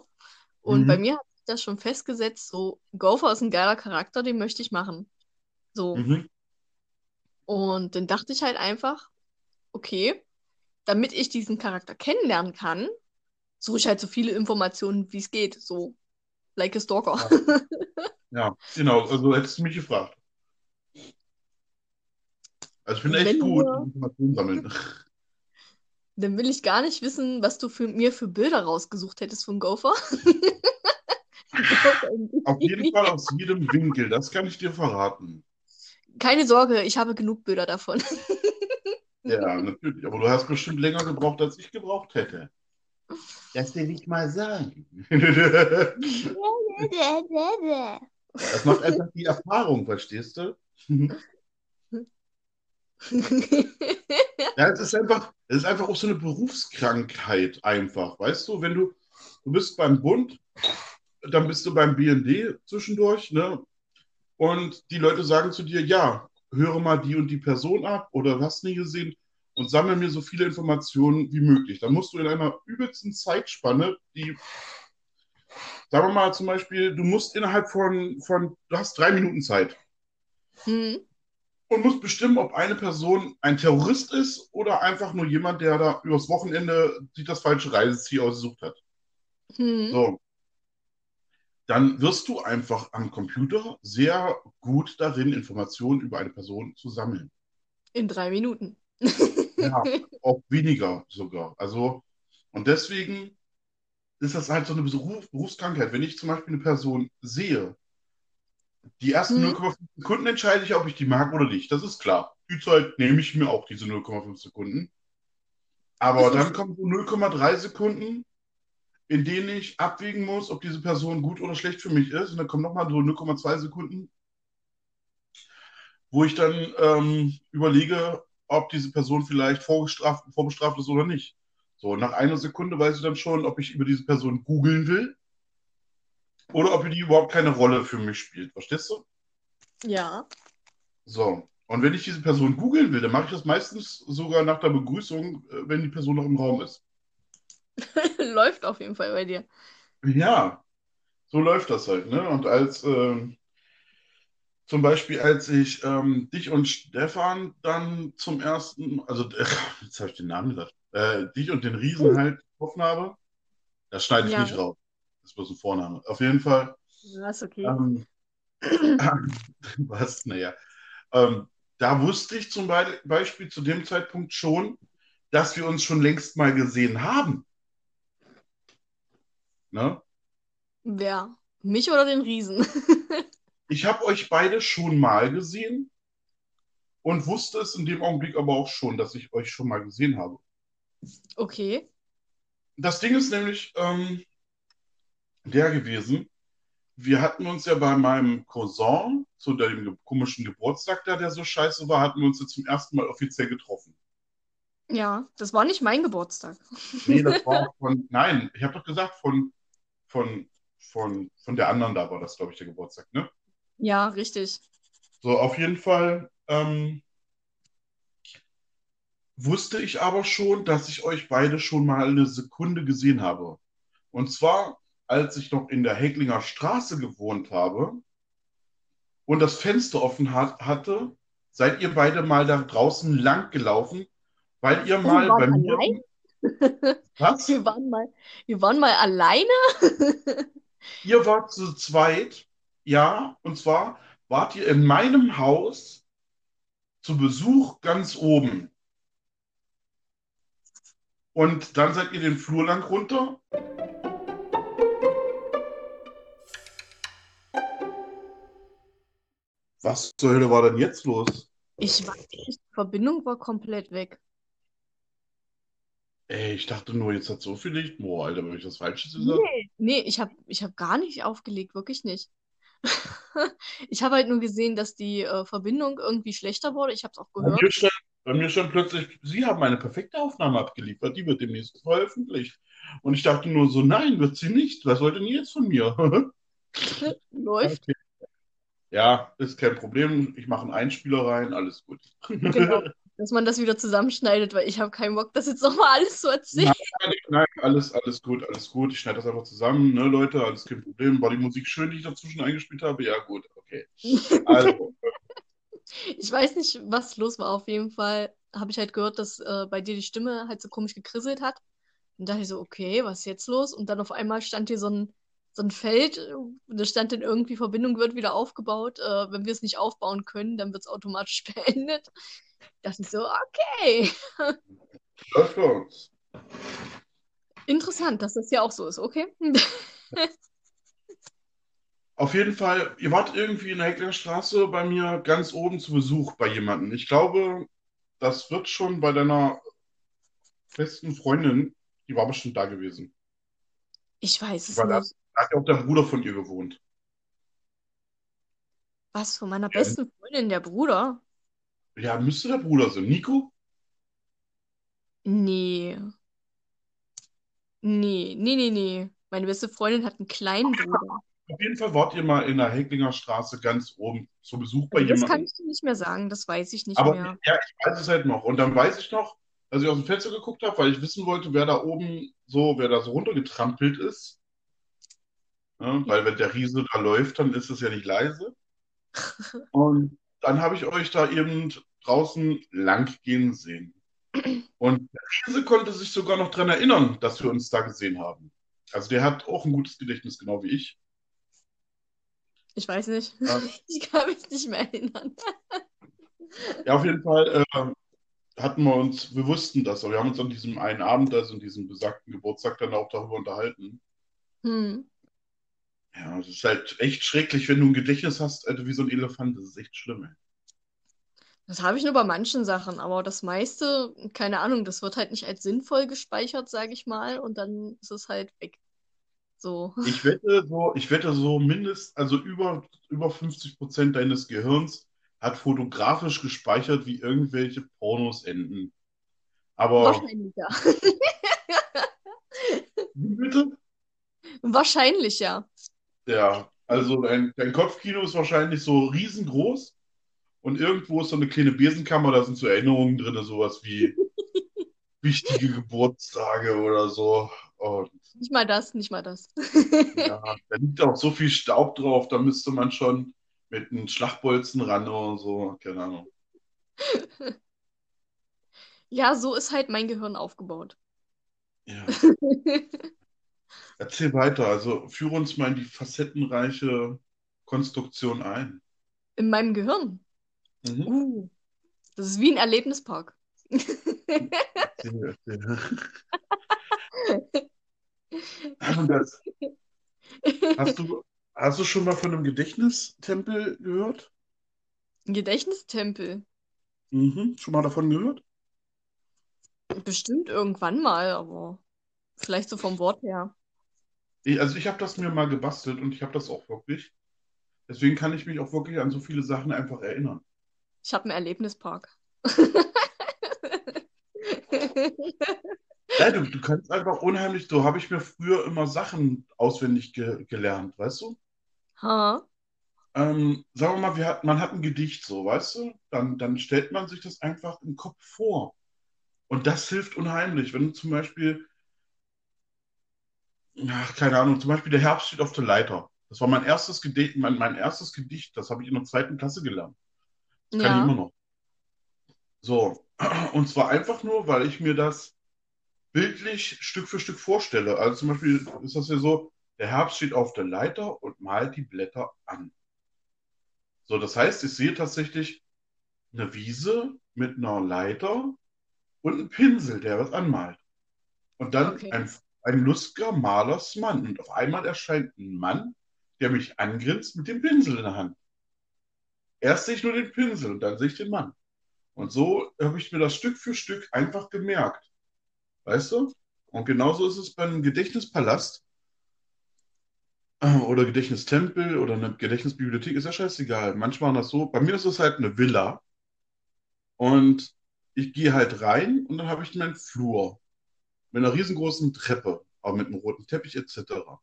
Und bei Mhm. mir hat sich das schon festgesetzt, so, Gopher ist ein geiler Charakter, den möchte ich machen. So. Mhm. Und dann dachte ich halt einfach, okay, damit ich diesen Charakter kennenlernen kann, suche ich halt so viele Informationen, wie es geht. So, like a stalker. Ja, genau. Also, hättest du mich gefragt. Also, ich finde echt Wenn gut, wir- Informationen sammeln. Dann will ich gar nicht wissen, was du für mir für Bilder rausgesucht hättest von Gopher. Auf jeden Fall aus jedem Winkel, das kann ich dir verraten. Keine Sorge, ich habe genug Bilder davon. Ja, natürlich. Aber du hast bestimmt länger gebraucht, als ich gebraucht hätte. Das will ich mal sagen. Das macht einfach die Erfahrung, verstehst du? Ja, es ist einfach, es ist einfach auch so eine Berufskrankheit einfach, weißt du? Wenn du, du bist beim Bund, dann bist du beim BND zwischendurch, ne? Und die Leute sagen zu dir, ja, höre mal die und die Person ab oder hast nie gesehen und sammle mir so viele Informationen wie möglich. Dann musst du in einer übelsten Zeitspanne, die, sagen wir mal zum Beispiel, du musst innerhalb von, von du hast drei Minuten Zeit Hm, und musst bestimmen, ob eine Person ein Terrorist ist oder einfach nur jemand, der da übers Wochenende sich das falsche Reiseziel ausgesucht hat. hm. So. Dann wirst du einfach am Computer sehr gut darin, Informationen über eine Person zu sammeln. In drei Minuten. Ja, auch weniger sogar. Also, und deswegen ist das halt so eine Beruf, Berufskrankheit. Wenn ich zum Beispiel eine Person sehe, die ersten Mhm. 0,5 Sekunden entscheide ich, ob ich die mag oder nicht. Das ist klar. Die Zeit nehme ich mir auch, diese 0,5 Sekunden. Aber dann kommen so 0,3 Sekunden, in denen ich abwägen muss, ob diese Person gut oder schlecht für mich ist. Und dann kommen nochmal so 0,2 Sekunden, wo ich dann ähm, überlege, ob diese Person vielleicht vorgestraft, vorbestraft ist oder nicht. So, nach einer Sekunde weiß ich dann schon, ob ich über diese Person googeln will oder ob die überhaupt keine Rolle für mich spielt. Verstehst du? Ja. So. Und wenn ich diese Person googeln will, dann mache ich das meistens sogar nach der Begrüßung, äh, wenn die Person noch im Raum ist. Läuft auf jeden Fall bei dir. Ja, so läuft das halt, ne? Und als ähm, zum Beispiel, als ich ähm, dich und Stefan dann zum ersten, also äh, jetzt habe ich den Namen gesagt, äh, dich und den Riesen halt getroffen habe, das schneide ich Ja. nicht raus. Das ist bloß ein Vorname. Auf jeden Fall. Ja, ist okay. Ähm, was? Naja. Ähm, da wusste ich zum Be Beispiel zu dem Zeitpunkt schon, dass wir uns schon längst mal gesehen haben. Ne? Wer? Mich oder den Riesen? Ich habe euch beide schon mal gesehen und wusste es in dem Augenblick aber auch schon, dass ich euch schon mal gesehen habe. Okay. Das Ding ist nämlich ähm, der gewesen, wir hatten uns ja bei meinem Cousin zu dem komischen Geburtstag da, der so scheiße war, hatten wir uns ja zum ersten Mal offiziell getroffen. Ja, das war nicht mein Geburtstag. Nee, das war von, nein, ich habe doch gesagt, von, von, von, von der anderen da war das, glaube ich, der Geburtstag, ne? Ja, richtig. So, auf jeden Fall ähm, wusste ich aber schon, dass ich euch beide schon mal eine Sekunde gesehen habe. Und zwar, als ich noch in der Hecklinger Straße gewohnt habe und das Fenster offen hat, hatte, seid ihr beide mal da draußen lang gelaufen, weil ihr mal bei mir. allein? Was? Wir waren mal, wir waren mal alleine? Ihr wart zu zweit, ja, und zwar wart ihr in meinem Haus zu Besuch ganz oben. Und dann seid ihr den Flur lang runter. Was zur Hölle war denn jetzt los? Ich weiß nicht, die Verbindung war komplett weg. Ey, ich dachte nur, jetzt hat so viel Licht. Boah, Alter, habe ich was Falsches gesagt? Nee, nee, ich habe ich hab gar nicht aufgelegt, wirklich nicht. Ich habe halt nur gesehen, dass die äh, Verbindung irgendwie schlechter wurde. Ich habe es auch Bei gehört. mir stand, bei mir stand plötzlich, Sie haben eine perfekte Aufnahme abgeliefert, die wird demnächst veröffentlicht. Und ich dachte nur so, nein, wird sie nicht. Was wollt ihr denn jetzt von mir? Läuft. Okay. Ja, ist kein Problem. Ich mache einen Einspieler rein, alles gut. Genau. Dass man das wieder zusammenschneidet, weil ich habe keinen Bock, das jetzt nochmal alles zu erzählen. Nein, nein, alles, alles gut, alles gut. Ich schneide das einfach zusammen, ne, Leute, alles kein Problem. War die Musik schön, die ich dazwischen eingespielt habe? Ja, gut, okay. Also, Ich weiß nicht, was los war. Auf jeden Fall habe ich halt gehört, dass äh, bei dir die Stimme halt so komisch gekrisselt hat. Und dachte ich so, okay, was ist jetzt los? Und dann auf einmal stand hier so ein, so ein Feld, äh, da stand dann irgendwie, Verbindung wird wieder aufgebaut. Äh, wenn wir es nicht aufbauen können, dann wird es automatisch beendet. Dachte ich so, okay. bei uns. Interessant, dass das ja auch so ist, okay? Auf jeden Fall, ihr wart irgendwie in der Hecklerstraße bei mir ganz oben zu Besuch bei jemandem. Ich glaube, das wird schon bei deiner besten Freundin, die war bestimmt da gewesen. Ich weiß es War nicht. das? Hat ja auch der Bruder von ihr gewohnt. Was von meiner Ja. besten Freundin, der Bruder? Ja, müsste der Bruder sein. Nico? Nee. Nee, nee, nee, nee. Meine beste Freundin hat einen kleinen Bruder. Auf jeden Fall wart ihr mal in der Hecklinger Straße ganz oben zu Besuch bei Also das kann jemandem. ich dir nicht mehr sagen, das weiß ich nicht Aber mehr. ja, ich weiß es halt noch. Und dann weiß ich noch, als ich aus dem Fenster geguckt habe, weil ich wissen wollte, wer da oben so, wer da so runtergetrampelt ist. Ja, weil wenn der Riese da läuft, dann ist es ja nicht leise. Und dann habe ich euch da eben draußen lang gehen sehen. Und der Riese konnte sich sogar noch daran erinnern, dass wir uns da gesehen haben. Also der hat auch ein gutes Gedächtnis, genau wie ich. Ich weiß nicht. Ja. Ich kann mich nicht mehr erinnern. Ja, auf jeden Fall äh, hatten wir uns, wir wussten das, aber wir haben uns an diesem einen Abend, also an diesem besagten Geburtstag, dann auch darüber unterhalten. Hm. Ja, es ist halt echt schrecklich, wenn du ein Gedächtnis hast, Alter, wie so ein Elefant. Das ist echt schlimm, ey. Das habe ich nur bei manchen Sachen, aber das meiste, keine Ahnung, das wird halt nicht als sinnvoll gespeichert, sage ich mal, und dann ist es halt weg. So. Ich wette so, ich wette so mindest, also über, über 50 Prozent deines Gehirns hat fotografisch gespeichert, wie irgendwelche Pornos enden. Aber, Wahrscheinlich ja. wie bitte? Wahrscheinlich ja. Ja, also dein, dein Kopfkino ist wahrscheinlich so riesengroß und irgendwo ist so eine kleine Besenkammer, da sind so Erinnerungen drin, sowas wie wichtige Geburtstage oder so. Und Nicht mal das, nicht mal das. ja, da liegt auch so viel Staub drauf, da müsste man schon mit einem Schlagbolzen ran oder so, keine Ahnung. Ja, so ist halt mein Gehirn aufgebaut. Ja. Erzähl weiter, also führe uns mal in die facettenreiche Konstruktion ein. In meinem Gehirn. Mhm. Uh, das ist wie ein Erlebnispark. Erzähl, erzähl. Und das, hast du, hast du schon mal von einem Gedächtnistempel gehört? Ein Gedächtnistempel. Mhm. Schon mal davon gehört? Bestimmt irgendwann mal, aber vielleicht so vom Wort her. Ich, also ich habe das mir mal gebastelt und ich habe das auch wirklich. Deswegen kann ich mich auch wirklich an so viele Sachen einfach erinnern. Ich habe einen Erlebnispark. Ja, du, du kannst einfach unheimlich, so habe ich mir früher immer Sachen auswendig ge gelernt, weißt du? Ha? ähm, sagen wir mal, hat, man hat ein Gedicht so, weißt du? Dann, dann stellt man sich das einfach im Kopf vor. Und das hilft unheimlich. Wenn du zum Beispiel, ach, keine Ahnung, zum Beispiel der Herbst steht auf der Leiter. Das war mein erstes Gedicht, mein, mein erstes Gedicht, das habe ich in der zweiten Klasse gelernt. Das kann ich Ja. immer noch. So, und zwar einfach nur, weil ich mir das bildlich Stück für Stück vorstelle. Also zum Beispiel ist das ja so, der Herbst steht auf der Leiter und malt die Blätter an. So, das heißt, ich sehe tatsächlich eine Wiese mit einer Leiter und einem Pinsel, der was anmalt. Und dann Okay. ein, ein lustiger Malersmann. Und auf einmal erscheint ein Mann, der mich angrinst mit dem Pinsel in der Hand. Erst sehe ich nur den Pinsel und dann sehe ich den Mann. Und so habe ich mir das Stück für Stück einfach gemerkt. Weißt du? Und genauso ist es beim Gedächtnispalast äh, oder Gedächtnistempel oder eine Gedächtnisbibliothek, ist ja scheißegal. Manchmal ist das so. Bei mir ist es halt eine Villa. Und ich gehe halt rein und dann habe ich meinen Flur mit einer riesengroßen Treppe, aber mit einem roten Teppich etc.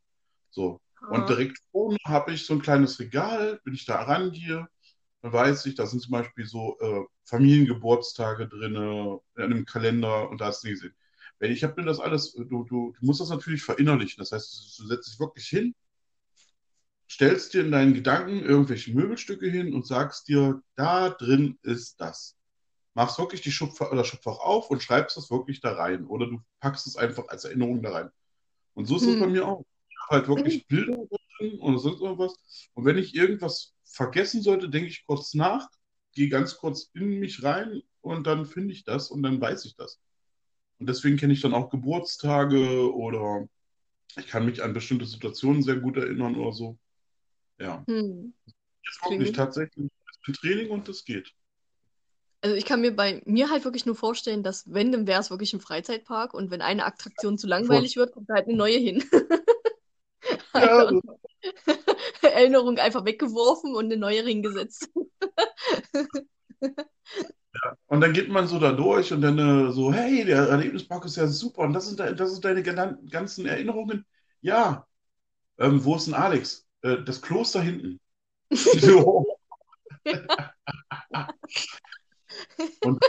So. Und Ah. direkt vorne habe ich so ein kleines Regal, wenn ich da rangehe, dann weiß ich, da sind zum Beispiel so äh, Familiengeburtstage drin in einem Kalender und da hast du nie gesehen. Wenn ich habe mir das alles, du, du, du musst das natürlich verinnerlichen. Das heißt, du setzt dich wirklich hin, stellst dir in deinen Gedanken irgendwelche Möbelstücke hin und sagst dir, da drin ist das. Machst wirklich die Schubfach oder Schubfach auf und schreibst das wirklich da rein. Oder du packst es einfach als Erinnerung da rein. Und so ist es Hm. bei mir auch. Ich habe halt wirklich Bilder da drin oder sonst irgendwas. Und wenn ich irgendwas vergessen sollte, denke ich kurz nach, gehe ganz kurz in mich rein und dann finde ich das und dann weiß ich das. Und deswegen kenne ich dann auch Geburtstage oder ich kann mich an bestimmte Situationen sehr gut erinnern oder so. Ja, Hm. jetzt wirklich tatsächlich ein Training und das geht. Also ich kann mir bei mir halt wirklich nur vorstellen, dass wenn, dann wäre es wirklich ein Freizeitpark und wenn eine Attraktion zu langweilig wird, kommt da halt eine neue hin. Ja, Erinnerung einfach weggeworfen und eine neue hingesetzt. Und dann geht man so da durch und dann äh, so, hey, der Erlebnispark ist ja super und das sind, de das sind deine ganzen Erinnerungen. Ja, ähm, wo ist denn Alex? Äh, das Kloster hinten. So. Und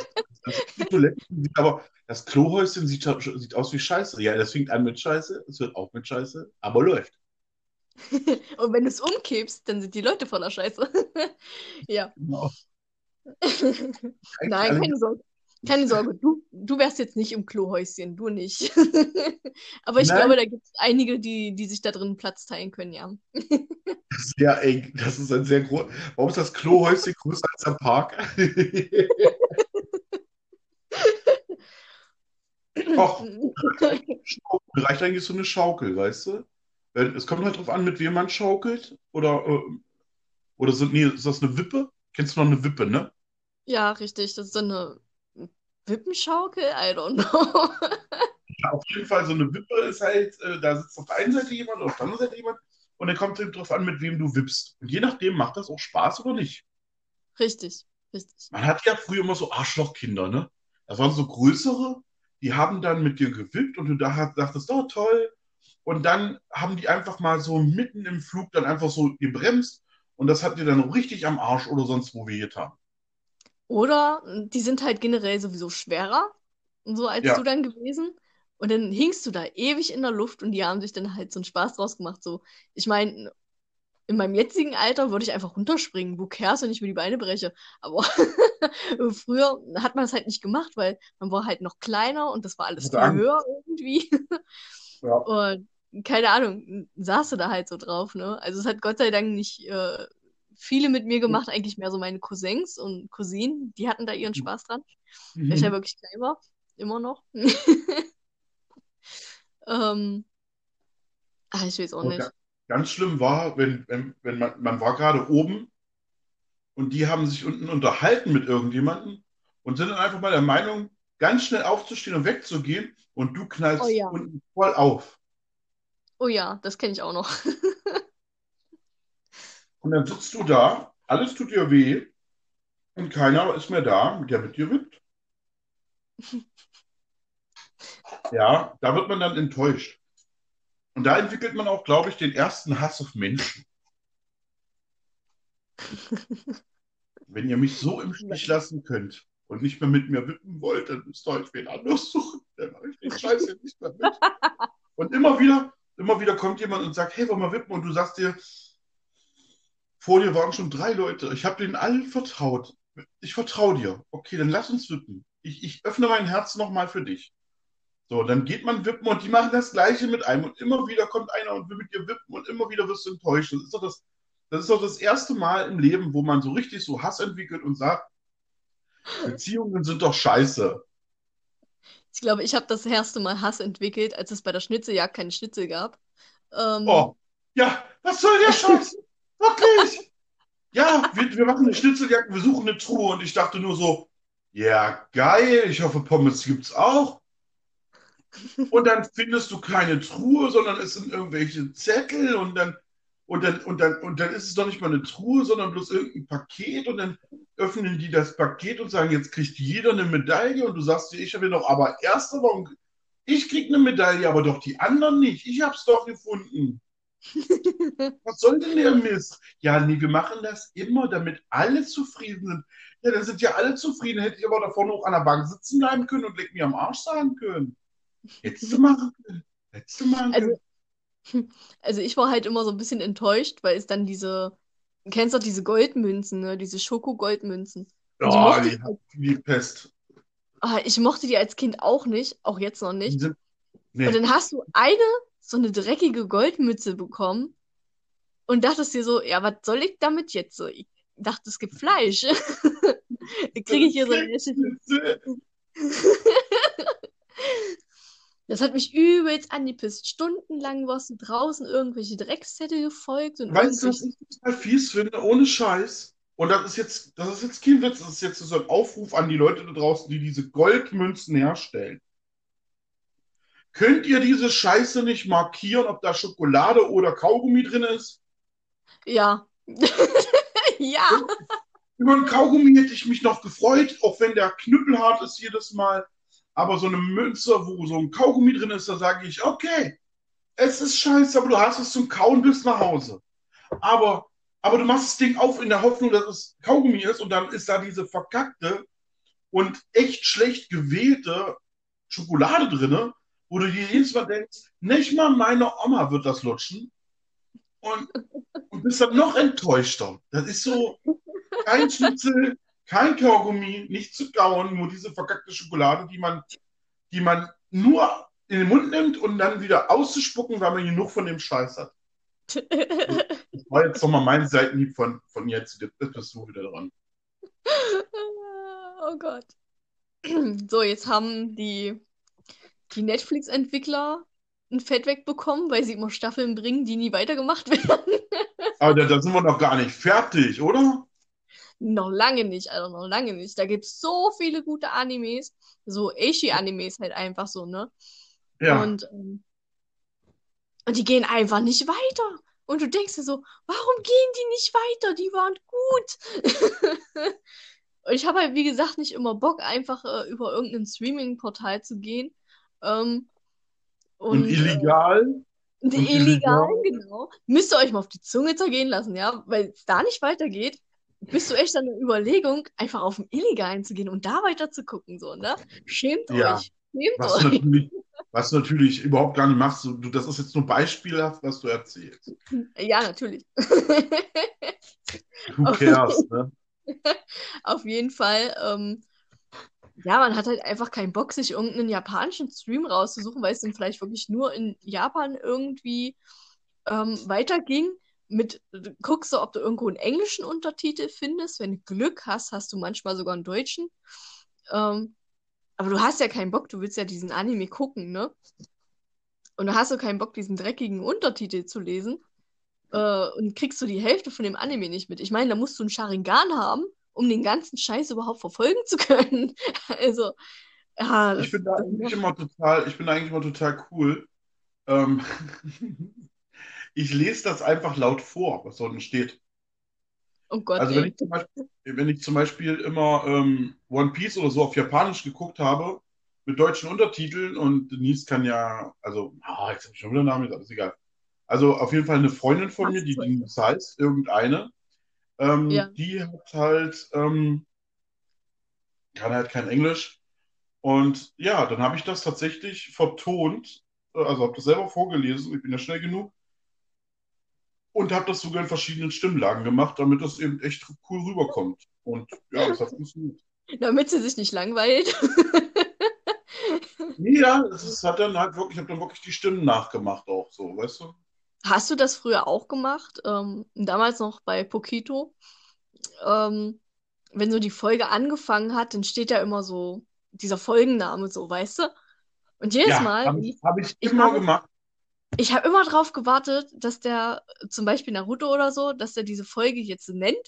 das ist die Toilette, sieht aber das Klohäuschen sieht, sieht aus wie Scheiße. Ja, das fängt an mit Scheiße, es hört auch mit Scheiße, aber läuft. Und wenn du es umkippst, dann sind die Leute voller Scheiße. Ja. Genau. Nein, alle- keine Sorge. Keine Sorge, du, du wärst jetzt nicht im Klohäuschen, du nicht. Aber ich Nein. glaube, da gibt es einige, die, die sich da drin Platz teilen können, ja. Sehr eng. Das ist ein sehr groß. Warum ist das Klohäuschen größer als der Park? Och, Mir reicht eigentlich so eine Schaukel, weißt du? Es kommt halt drauf an, mit wem man schaukelt. Oder, äh, oder sind, nee, ist das eine Wippe? Kennst du noch eine Wippe, ne? Ja, richtig, das ist so eine Wippenschaukel, I don't know. Ja, auf jeden Fall, so eine Wippe ist halt, äh, da sitzt auf der einen Seite jemand, auf der anderen Seite jemand. Und dann kommt es drauf an, mit wem du wippst. Und je nachdem macht das auch Spaß oder nicht. Richtig, richtig. Man hat ja früher immer so Arschlochkinder, ne? Das waren so größere, die haben dann mit dir gewippt und du da dachtest, oh toll. Und dann haben die einfach mal so mitten im Flug dann einfach so gebremst und das hat dir dann richtig am Arsch oder sonst wo wehgetan. Oder die sind halt generell sowieso schwerer, so als Ja. du dann gewesen. Und dann hingst du da ewig in der Luft und die haben sich dann halt so einen Spaß draus gemacht. So, ich meine, in meinem jetzigen Alter würde ich einfach runterspringen. Wo cares, wenn ich mir die Beine breche? Aber früher hat man es halt nicht gemacht, weil man war halt noch kleiner und das war alles höher irgendwie. Ja. Und keine Ahnung, saß du da halt so drauf, ne? Also es hat Gott sei Dank nicht äh, viele mit mir gemacht, eigentlich mehr so meine Cousins und Cousinen, die hatten da ihren Spaß dran. Weil ich ja Mhm. wirklich klein war, immer noch. ähm, ah, ich weiß auch nicht. ga- Ganz schlimm war, wenn, wenn, wenn man, man war gerade oben und die haben sich unten unterhalten mit irgendjemandem und sind dann einfach mal der Meinung, ganz schnell aufzustehen und wegzugehen und du knallst Oh ja. unten voll auf. Oh ja, das kenne ich auch noch. Und dann sitzt du da, alles tut dir weh und keiner ist mehr da, der mit dir wippt. Ja, da wird man dann enttäuscht. Und da entwickelt man auch, glaube ich, den ersten Hass auf Menschen. Wenn ihr mich so im Stich lassen könnt und nicht mehr mit mir wippen wollt, dann müsst ihr euch wen anders suchen. Dann mache ich den Scheiß hier nicht mehr mit. Und immer wieder, immer wieder kommt jemand und sagt, hey, wollen wir wippen? Und du sagst dir, vor dir waren schon drei Leute. Ich habe denen allen vertraut. Ich vertraue dir. Okay, dann lass uns wippen. Ich, ich öffne mein Herz nochmal für dich. So, dann geht man wippen und die machen das Gleiche mit einem und immer wieder kommt einer und will mit dir wippen und immer wieder wirst du enttäuscht. Das ist doch das, das ist doch das erste Mal im Leben, wo man so richtig so Hass entwickelt und sagt, Beziehungen sind doch scheiße. Ich glaube, ich habe das erste Mal Hass entwickelt, als es bei der Schnitzeljagd keine Schnitzel gab. Ähm, Oh, ja, was soll der Scheiß? Wirklich? Ja, wir, wir machen eine Schnitzeljagd, wir suchen eine Truhe und ich dachte nur so, ja, geil, ich hoffe, Pommes gibt's auch. Und dann findest du keine Truhe, sondern es sind irgendwelche Zettel und dann, und dann, und dann, und dann ist es doch nicht mal eine Truhe, sondern bloß irgendein Paket und dann öffnen die das Paket und sagen, jetzt kriegt jeder eine Medaille und du sagst dir, ich habe doch aber erster, warum ich krieg eine Medaille, aber doch die anderen nicht. Ich hab's doch gefunden. Was soll denn der Mist? Ja, nee, wir machen das immer, damit alle zufrieden sind. Ja, dann sind ja alle zufrieden. Hätte ich aber davor noch an der Bank sitzen bleiben können und leck mir am Arsch sagen können. Hättest du machen können. Hättest du machen Also, können. also ich war halt immer so ein bisschen enttäuscht, weil es dann diese, du kennst doch diese Goldmünzen, ne? Diese Schoko-Goldmünzen. Die Ja, mochte die hat die Pest. ah, ich mochte die als Kind auch nicht, auch jetzt noch Die nicht. Sind, Und nee, dann hast du eine, so eine dreckige Goldmütze bekommen und dachtest dir so, ja, was soll ich damit jetzt so? Ich dachte, es gibt Fleisch. Kriege ich hier so eine. Das hat mich übelst angepisst. Stundenlang warst du draußen irgendwelche Dreckszettel gefolgt und Weißt du, was ich total fies finde? Ohne Scheiß. Und das ist jetzt, das ist jetzt kein Witz, das ist jetzt so ein Aufruf an die Leute da draußen, die diese Goldmünzen herstellen. Könnt ihr diese Scheiße nicht markieren, ob da Schokolade oder Kaugummi drin ist? Ja. Ja. Über einen Kaugummi hätte ich mich noch gefreut, auch wenn der knüppelhart ist jedes Mal. Aber so eine Münze, wo so ein Kaugummi drin ist, da sage ich, okay, es ist scheiße, aber du hast es zum Kauen bis nach Hause. Aber, aber du machst das Ding auf in der Hoffnung, dass es Kaugummi ist und dann ist da diese verkackte und echt schlecht gewählte Schokolade drin, wo du dir jedes Mal denkst, nicht mal meine Oma wird das lutschen. Und, und bist dann noch enttäuschter. Das ist so kein Schnitzel, kein Kaugummi, nicht zu kauen, nur diese verkackte Schokolade, die man, die man nur in den Mund nimmt und dann wieder auszuspucken, weil man genug von dem Scheiß hat. Das war jetzt nochmal mein Seitenhieb von, von jetzt. Jetzt bist du wieder dran. Oh Gott. So, jetzt haben die, die Netflix-Entwickler ein Fett wegbekommen, weil sie immer Staffeln bringen, die nie weitergemacht werden. Aber da, da sind wir noch gar nicht fertig, oder? Noch lange nicht, also noch lange nicht. Da gibt es so viele gute Animes, so Eishi-Animes halt einfach so, ne? Ja. Und, ähm, und die gehen einfach nicht weiter. Und du denkst dir so, warum gehen die nicht weiter? Die waren gut. Und ich habe halt, wie gesagt, nicht immer Bock, einfach äh, über irgendein Streaming-Portal zu gehen. Ähm, Und und äh, illegal? die Und illegal, illegal? genau. Müsst ihr euch mal auf die Zunge zergehen lassen, ja? Weil es da nicht weitergeht, bist du echt an der Überlegung, einfach auf den Illegalen zu gehen und da weiter zu gucken, so, ne? Schämt Ja. euch. Schämt Was du euch. natürlich, was du natürlich überhaupt gar nicht machst. Du, das ist jetzt nur beispielhaft, was du erzählst. Ja, natürlich. Who cares, ne? Auf jeden Fall, ähm, ja, man hat halt einfach keinen Bock, sich irgendeinen japanischen Stream rauszusuchen, weil es dann vielleicht wirklich nur in Japan irgendwie ähm, weiterging. Mit, guckst du, ob du irgendwo einen englischen Untertitel findest. Wenn du Glück hast, hast du manchmal sogar einen deutschen. Ähm, aber du hast ja keinen Bock, du willst ja diesen Anime gucken, ne? Und da hast du keinen Bock, diesen dreckigen Untertitel zu lesen. Äh, und kriegst du die Hälfte von dem Anime nicht mit. Ich meine, da musst du einen Sharingan haben, um den ganzen Scheiß überhaupt verfolgen zu können. Also, ja, Ich bin da eigentlich immer total, ich bin eigentlich immer total cool. Ähm, ich lese das einfach laut vor, was unten steht. oh Gott, Also wenn ich zum Beispiel, wenn ich zum Beispiel immer ähm, One Piece oder so auf Japanisch geguckt habe, mit deutschen Untertiteln und Denise kann ja, also, ah, jetzt habe ich schon wieder einen Namen, ist alles egal. Also auf jeden Fall eine Freundin von mir, die? Denise heißt, irgendeine, Ähm, Ja. Die hat halt, ähm, kann halt kein Englisch. Und ja, dann habe ich das tatsächlich vertont, äh, also habe das selber vorgelesen, ich bin ja schnell genug, und habe das sogar in verschiedenen Stimmlagen gemacht, damit das eben echt cool rüberkommt. Und ja, das hat funktioniert. Damit sie sich nicht langweilt. Ja, es ist, hat dann halt wirklich, ich habe dann wirklich die Stimmen nachgemacht auch so, weißt du? Hast du das früher auch gemacht? Ähm, damals noch bei Pokito. Ähm, wenn so die Folge angefangen hat, dann steht ja immer so dieser Folgenname so, weißt du? Und jedes Ja, Mal, habe ich, hab ich ich immer habe- gemacht. ich habe immer drauf gewartet, dass der, zum Beispiel Naruto oder so, dass der diese Folge jetzt nennt.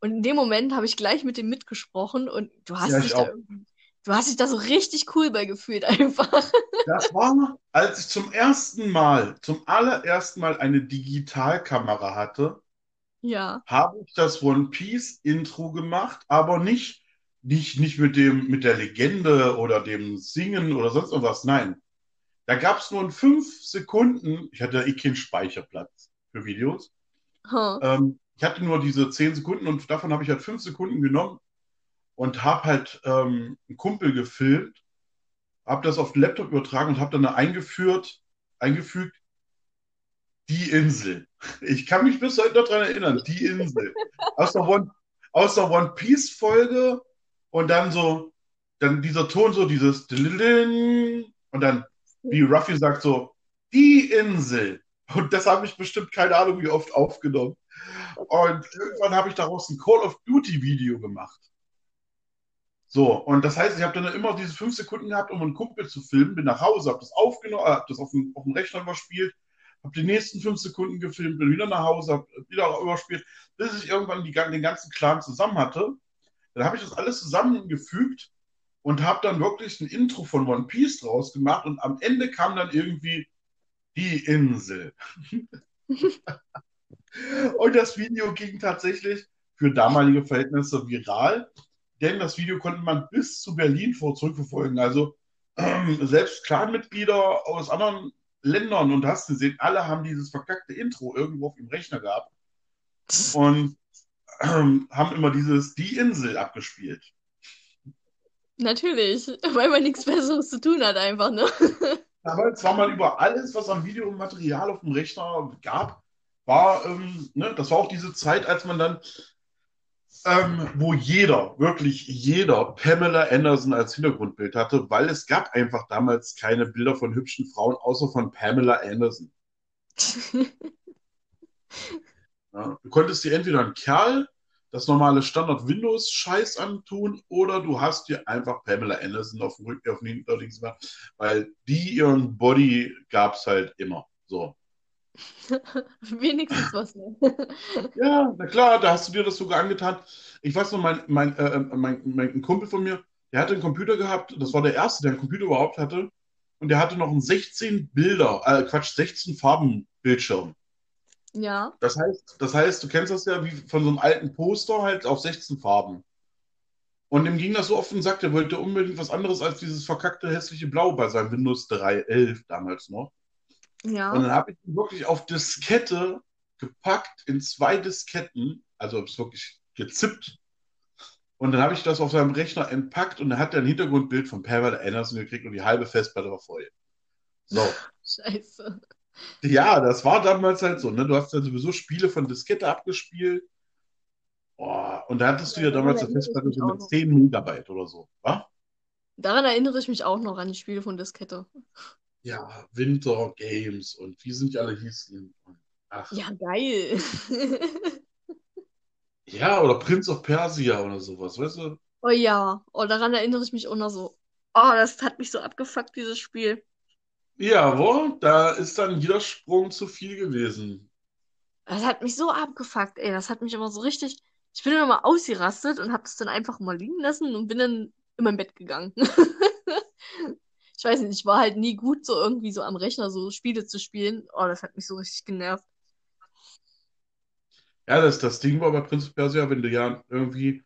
Und in dem Moment habe ich gleich mit dem mitgesprochen und du hast Ja, dich ich da irgendwie, du hast dich da so richtig cool bei gefühlt einfach. Das war, als ich zum ersten Mal, zum allerersten Mal eine Digitalkamera hatte, Ja. habe ich das One Piece Intro gemacht, aber nicht, nicht, nicht mit dem, mit der Legende oder dem Singen oder sonst irgendwas. Nein. Da gab es nur in fünf Sekunden, ich hatte ja eh keinen Speicherplatz für Videos. Huh. Ähm, ich hatte nur diese zehn Sekunden und davon habe ich halt fünf Sekunden genommen und habe halt ähm, einen Kumpel gefilmt, habe das auf den Laptop übertragen und habe dann da eingeführt, eingefügt, die Insel. Ich kann mich bis heute noch dran erinnern, die Insel. Aus der One, aus der One Piece Folge und dann so, dann dieser Ton so, dieses und dann, wie Ruffy sagt so, die Insel. Und das habe ich bestimmt keine Ahnung, wie oft aufgenommen. Und irgendwann habe ich daraus ein Call of Duty Video gemacht. So, und das heißt, ich habe dann immer diese fünf Sekunden gehabt, um einen Kumpel zu filmen, bin nach Hause, habe das aufgenommen, habe das auf dem, auf dem Rechner überspielt, habe die nächsten fünf Sekunden gefilmt, bin wieder nach Hause, habe wieder überspielt, bis ich irgendwann die, den ganzen Clan zusammen hatte. Dann habe ich das alles zusammengefügt und habe dann wirklich ein Intro von One Piece draus gemacht und am Ende kam dann irgendwie die Insel. und das Video ging tatsächlich für damalige Verhältnisse viral, denn das Video konnte man bis zu Berlin vor zurückverfolgen. Also ähm, selbst Clanmitglieder aus anderen Ländern und hast gesehen, alle haben dieses verkackte Intro irgendwo auf dem Rechner gehabt und ähm, haben immer dieses Die Insel abgespielt. Natürlich, weil man nichts Besseres zu tun hat, einfach, ne? Damals war man über alles, was an Videomaterial auf dem Rechner gab, war, ähm, ne, das war auch diese Zeit, als man dann, ähm, wo jeder, wirklich jeder Pamela Anderson als Hintergrundbild hatte, weil es gab einfach damals keine Bilder von hübschen Frauen, außer von Pamela Anderson. Ja, du konntest dir entweder einen Kerl, das normale Standard-Windows-Scheiß antun, oder du hast dir einfach Pamela Anderson auf dem Rücken, auf den Hinterdings gemacht, weil die ihren Body gab es halt immer. So. Wenigstens was, ne? Ja, na klar, da hast du dir das sogar angetan. Ich weiß noch, mein, mein, äh, mein, mein ein Kumpel von mir, der hatte einen Computer gehabt, das war der erste, der einen Computer überhaupt hatte, und der hatte noch einen 16 Bilder, äh, Quatsch, 16 Farben Bildschirm. Ja. Das heißt, das heißt, du kennst das ja wie von so einem alten Poster halt auf 16 Farben. Und ihm ging das so auf den Sack, der wollte unbedingt was anderes als dieses verkackte hässliche Blau bei seinem Windows 3.11 damals noch. Ja. Und dann habe ich ihn wirklich auf Diskette gepackt, in zwei Disketten, also habe es wirklich gezippt. Und dann habe ich das auf seinem Rechner entpackt und dann hat er ein Hintergrundbild von Pamela Anderson gekriegt und die halbe Festplatte war voll. So. Scheiße. Ja, das war damals halt so, ne? Du hast ja sowieso Spiele von Diskette abgespielt. Oh, und da hattest du ja Ja, damals eine Festplatte so mit noch. 10 Megabyte oder so, wa? Daran erinnere ich mich auch noch an die Spiele von Diskette. Ja, Winter Games und wie sind die alle hießen. Ach, Ja, geil. ja, oder Prince of Persia oder sowas, weißt du? Oh ja, oh, daran erinnere ich mich auch noch so. Oh, das hat mich so abgefuckt, dieses Spiel. Ja, wo? Da ist dann jeder Sprung zu viel gewesen. Das hat mich so abgefuckt, ey. Das hat mich immer so richtig. Ich bin immer mal ausgerastet und habe es dann einfach mal liegen lassen und bin dann in mein Bett gegangen. Ich weiß nicht, ich war halt nie gut, so irgendwie so am Rechner so Spiele zu spielen. Oh, das hat mich so richtig genervt. Ja, das, das Ding war bei of Persia, wenn du ja irgendwie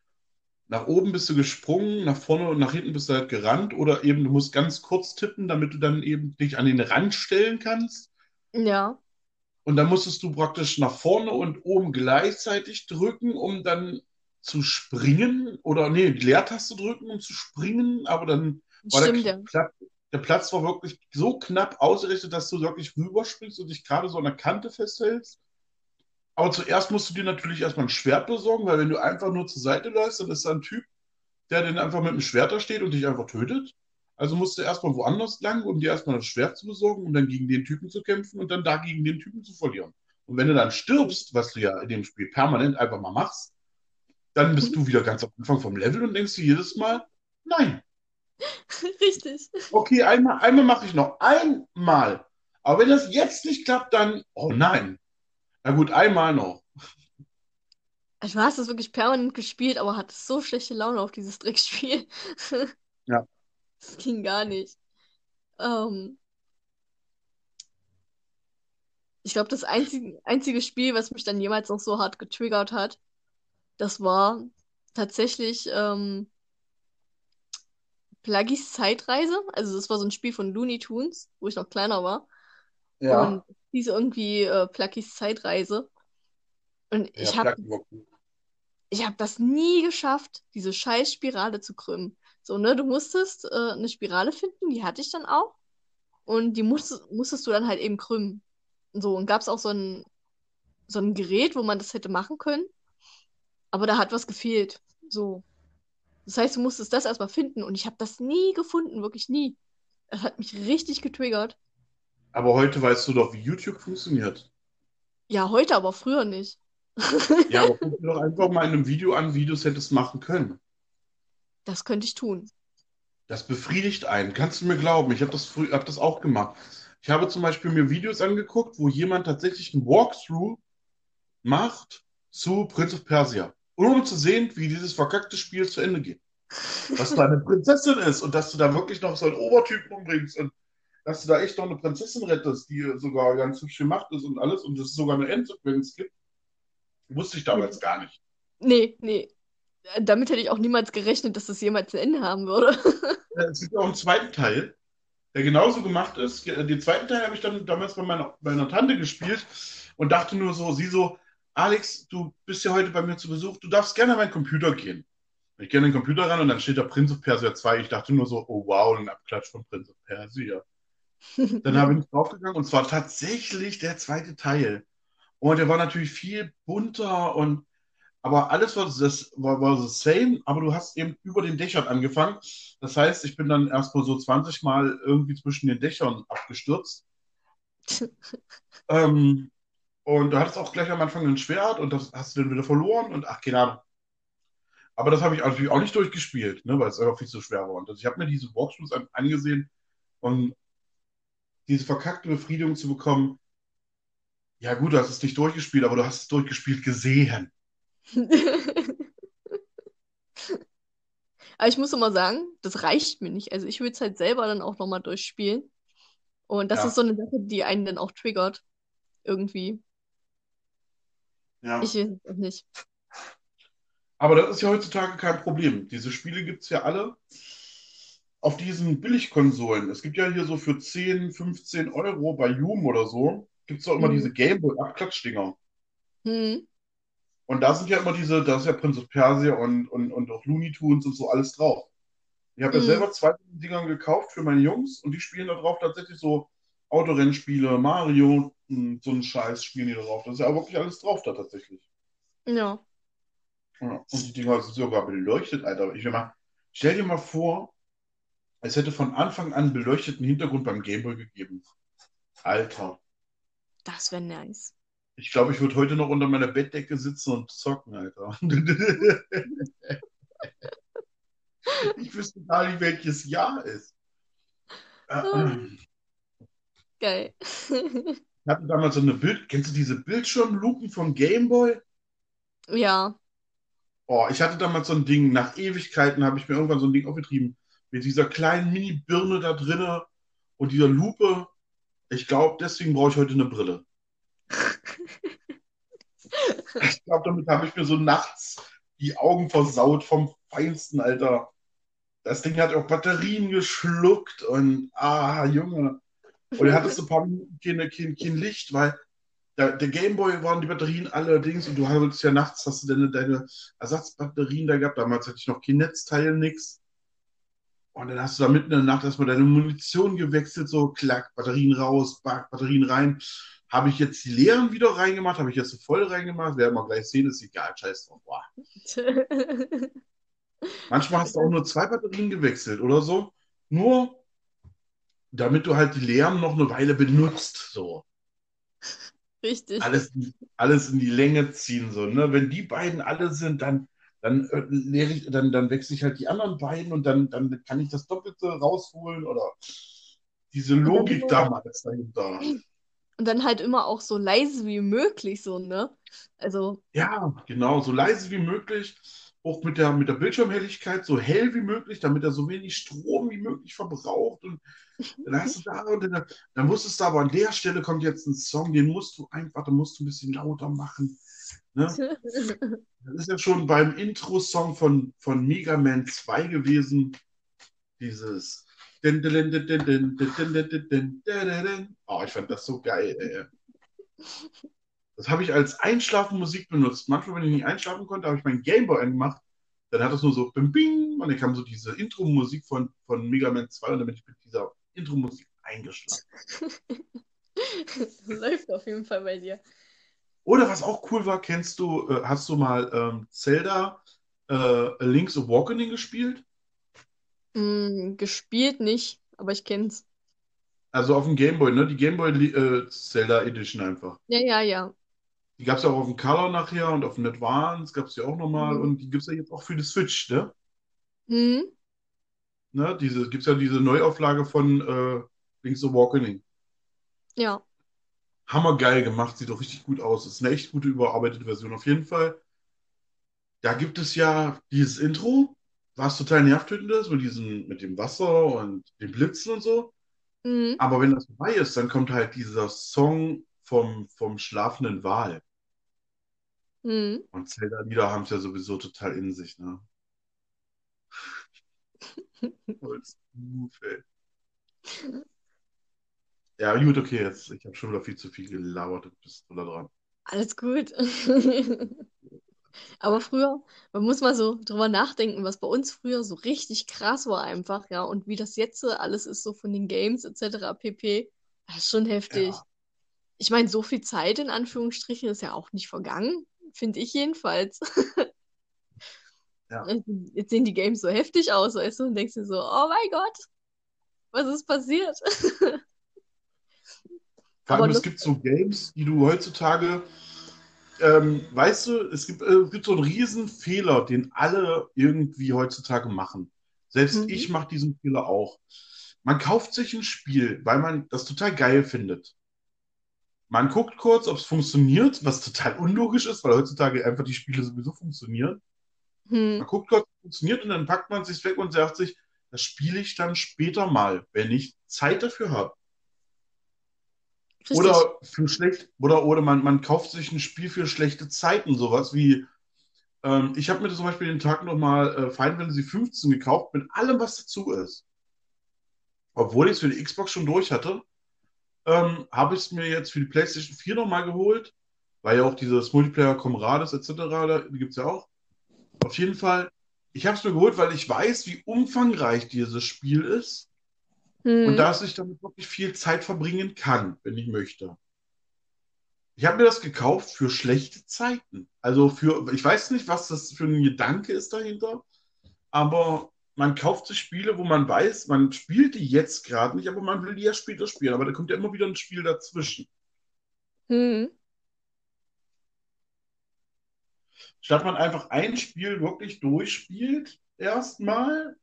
nach oben bist du gesprungen, nach vorne und nach hinten bist du halt gerannt oder eben du musst ganz kurz tippen, damit du dann eben dich an den Rand stellen kannst. Ja. und dann musstest du praktisch nach vorne und oben gleichzeitig drücken, um dann zu springen. Oder nee, die Leertaste drücken, um zu springen, aber dann war Stimmt, der. Platz, der Platz war wirklich so knapp ausgerichtet, dass du wirklich rüberspringst und dich gerade so an der Kante festhältst. Aber zuerst musst du dir natürlich erstmal ein Schwert besorgen, weil wenn du einfach nur zur Seite läufst, dann ist da ein Typ, der dann einfach mit einem Schwert da steht und dich einfach tötet. Also musst du erstmal woanders lang, um dir erstmal das Schwert zu besorgen, um dann gegen den Typen zu kämpfen und dann da gegen den Typen zu verlieren. Und wenn du dann stirbst, was du ja in dem Spiel permanent einfach mal machst, dann bist du wieder ganz am Anfang vom Level und denkst dir jedes Mal, nein, Richtig. okay, einmal, einmal mache ich noch, einmal. Aber wenn das jetzt nicht klappt, dann, oh nein. Na gut, einmal noch. Du hast es wirklich permanent gespielt, aber hattest so schlechte Laune auf dieses Dreckspiel. Ja. Das ging gar nicht. Ähm, ich glaube, das einzige, einzige Spiel, was mich dann jemals noch so hart getriggert hat, das war tatsächlich ähm, Pluggys Zeitreise. Also das war so ein Spiel von Looney Tunes, wo ich noch kleiner war. Und hieß irgendwie äh, Pluggys Zeitreise. Und ich Ja, habe ich habe das nie geschafft, diese scheiß Spirale zu krümmen. So, ne, du musstest äh, eine Spirale finden, die hatte ich dann auch. Und die musstest, musstest du dann halt eben krümmen. So, und gab es auch so ein, so ein Gerät, wo man das hätte machen können. Aber da hat was gefehlt. So. Das heißt, du musstest das erstmal finden. Und ich habe das nie gefunden, wirklich nie. Das hat mich richtig getriggert. Aber heute weißt du doch, wie YouTube funktioniert. Ja, heute, aber früher nicht. Ja, aber guck dir doch einfach mal in einem Video an, wie du es hättest machen können. Das könnte ich tun. Das befriedigt einen. Kannst du mir glauben? Ich habe das früh, hab das auch gemacht. Ich habe zum Beispiel mir Videos angeguckt, wo jemand tatsächlich ein Walkthrough macht zu Prince of Persia. Nur um zu sehen, wie dieses verkackte Spiel zu Ende geht. Dass da eine Prinzessin ist und dass du da wirklich noch so einen Obertypen umbringst und dass du da echt noch eine Prinzessin rettest, die sogar ganz hübsch gemacht ist und alles und es sogar eine Endsequenz gibt. Wusste ich damals gar nicht. Nee, nee. Damit hätte ich auch niemals gerechnet, dass das jemals ein Ende haben würde. Es gibt auch einen zweiten Teil, der genauso gemacht ist. Den zweiten Teil habe ich dann damals bei meiner, bei meiner Tante gespielt und dachte nur so, sie so, Alex, du bist ja heute bei mir zu Besuch, du darfst gerne an meinen Computer gehen. Ich gehe an den Computer ran und dann steht da Prince of Persia 2. Ich dachte nur so, oh wow, ein Abklatsch von Prince of Persia. Dann habe ich draufgegangen und zwar tatsächlich der zweite Teil. Und der war natürlich viel bunter und aber alles war das war, war the same, aber du hast eben über den Dächern angefangen. Das heißt, ich bin dann erstmal so 20 Mal irgendwie zwischen den Dächern abgestürzt. Ähm, und du hattest auch gleich am Anfang ein Schwert und das hast du dann wieder verloren und ach, keine Ahnung. Aber das habe ich natürlich auch nicht durchgespielt, ne, weil es einfach viel zu schwer war. Und ich habe mir diese Walkthroughs an- angesehen und diese verkackte Befriedigung zu bekommen, ja gut, du hast es nicht durchgespielt, aber du hast es durchgespielt gesehen. Aber ich muss immer sagen, das reicht mir nicht. Also ich würde es halt selber dann auch nochmal durchspielen. Und das Ja. ist so eine Sache, die einen dann auch triggert. Irgendwie. Ja. Ich weiß es auch nicht. Aber das ist ja heutzutage kein Problem. Diese Spiele gibt es ja alle auf diesen Billigkonsolen. Es gibt ja hier so für 10, 15 Euro bei Joom oder so, gibt es doch immer Mhm. diese Gameboy-Abklatschdinger. Hm. Und da sind ja immer diese, da ist ja Prince of Persia und, und, und auch Looney Tunes und so alles drauf. Ich habe ja Mhm. selber zwei Dinger gekauft für meine Jungs und die spielen da drauf tatsächlich so Autorennspiele, Mario, so einen Scheiß spielen die drauf. Das ist ja wirklich alles drauf da tatsächlich. Ja. Ja, und die Dinger sind sogar beleuchtet, Alter. Ich will mal, stell dir mal vor, es hätte von Anfang an beleuchteten Hintergrund beim Gameboy gegeben. Alter, Das wäre nice. ich glaube, ich würde heute noch unter meiner Bettdecke sitzen und zocken, Alter. Ich wüsste gar nicht, welches Jahr ist. Äh, Geil. Ich hatte damals so eine Bild, kennst du diese Bildschirmlupen vom Gameboy? Ja. Oh, ich hatte damals so ein Ding, nach Ewigkeiten habe ich mir irgendwann so ein Ding aufgetrieben, mit dieser kleinen Mini-Birne da drinne und dieser Lupe. Ich glaube, deswegen brauche ich heute eine Brille. Ich glaube, damit habe ich mir so nachts die Augen versaut vom Feinsten, Alter. Das Ding hat auch Batterien geschluckt und ah, Junge. Und er hatte so ein paar Minuten kein, kein, kein Licht, weil der, der Gameboy waren die Batterien allerdings und du hattest ja nachts, hast du deine, deine Ersatzbatterien da gehabt. Damals hatte ich noch kein Netzteil, nix. Und dann hast du da mitten in der Nacht erstmal deine Munition gewechselt, so klack, Batterien raus, back, Batterien rein. Habe ich jetzt die leeren wieder reingemacht? Habe ich jetzt so voll reingemacht? Werden wir gleich sehen, ist egal, scheiß drauf. Boah. Manchmal hast du auch nur zwei Batterien gewechselt oder so. Nur damit du halt die leeren noch eine Weile benutzt. So. Richtig. Alles, alles in die Länge ziehen. So, ne? Wenn die beiden alle sind, dann, dann, äh, ich, dann, dann wechsle ich halt die anderen beiden und dann, dann kann ich das Doppelte rausholen oder diese Logik immer- damals dahinter. Und dann halt immer auch so leise wie möglich, so, ne? Also, Ja, genau, so leise wie möglich, auch mit der, mit der Bildschirmhelligkeit so hell wie möglich, damit er so wenig Strom wie möglich verbraucht. Und dann hast du da und dann, dann wusstest du aber an der Stelle kommt jetzt ein Song, den musst du einfach, da musst du ein bisschen lauter machen. Ne? Das ist ja schon beim Intro-Song von, von Mega Man 2 gewesen. Dieses. Oh, ich fand das so geil, ey. Das habe ich als Einschlafenmusik benutzt. Manchmal, wenn ich nicht einschlafen konnte, habe ich meinen Gameboy angemacht. Dann hat das nur so bim, bing und dann kam so diese Intro-Musik von, von Mega Man 2 und dann bin ich mit dieser Intro-Musik eingeschlafen. läuft auf jeden Fall bei dir. Oder was auch cool war, kennst du, äh, hast du mal ähm, Zelda äh, Link's Awakening gespielt? Hm, gespielt nicht, aber ich kenn's. Also auf dem Gameboy, ne? Die Gameboy äh, Zelda Edition einfach. Ja, ja, ja. Die gab es ja auch auf dem Color nachher und auf dem Advance gab es ja auch nochmal Mhm. und die gibt es ja jetzt auch für die Switch, ne? Hm? ne? Diese, gibt es ja diese Neuauflage von äh, Link's Awakening. Ja. Hammergeil gemacht, sieht doch richtig gut aus. Ist eine echt gute überarbeitete Version auf jeden Fall. Da gibt es ja dieses Intro, was total nervtötend ist, mit diesem, mit dem Wasser und den Blitzen und so. Hm. Aber wenn das vorbei ist, dann kommt halt dieser Song vom, vom schlafenden Wal. Hm. Und Zelda-Lieder haben es ja sowieso total in sich, ne? Ja, gut, okay, jetzt. Ich habe schon wieder viel zu viel gelabert. Du bist voll da dran. Alles gut. Aber früher, man muss mal so drüber nachdenken, was bei uns früher so richtig krass war einfach, ja, und wie das jetzt so alles ist, so von den Games etc. pp. Das ist schon heftig. Ja. Ich meine, so viel Zeit in Anführungsstrichen ist ja auch nicht vergangen, finde ich jedenfalls. Ja. Jetzt sehen die Games so heftig aus, weißt du, und denkst dir so, oh mein Gott, was ist passiert? Vor Aber allem, es gibt so Games, die du heutzutage, ähm, weißt du, es gibt, äh, es gibt so einen riesen Fehler, den alle irgendwie heutzutage machen. Selbst Mhm. ich mache diesen Fehler auch. Man kauft sich ein Spiel, weil man das total geil findet. Man guckt kurz, ob es funktioniert, was total unlogisch ist, weil heutzutage einfach die Spiele sowieso funktionieren. Hm, Man guckt kurz, ob es funktioniert und dann packt man es sich weg und sagt sich, das spiele ich dann später mal, wenn ich Zeit dafür habe. richtig. Oder für schlecht, oder, oder man, man kauft sich ein Spiel für schlechte Zeiten, sowas wie, ähm, ich habe mir zum Beispiel den Tag nochmal äh, Final Fantasy 15 gekauft, mit allem, was dazu ist. Obwohl ich es für die Xbox schon durch hatte, ähm, habe ich es mir jetzt für die PlayStation 4 nochmal geholt, weil ja auch dieses Multiplayer Comrades etc., da gibt es ja auch. Auf jeden Fall, ich habe es mir geholt, weil ich weiß, wie umfangreich dieses Spiel ist. Hm, Und dass ich damit wirklich viel Zeit verbringen kann, wenn ich möchte. Ich habe mir das gekauft für schlechte Zeiten. Also für, ich weiß nicht, was das für ein Gedanke ist dahinter, aber man kauft sich Spiele, wo man weiß, man spielt die jetzt gerade nicht, aber man will die ja später spielen. Aber da kommt ja immer wieder ein Spiel dazwischen. hm, Statt man einfach ein Spiel wirklich durchspielt, erstmal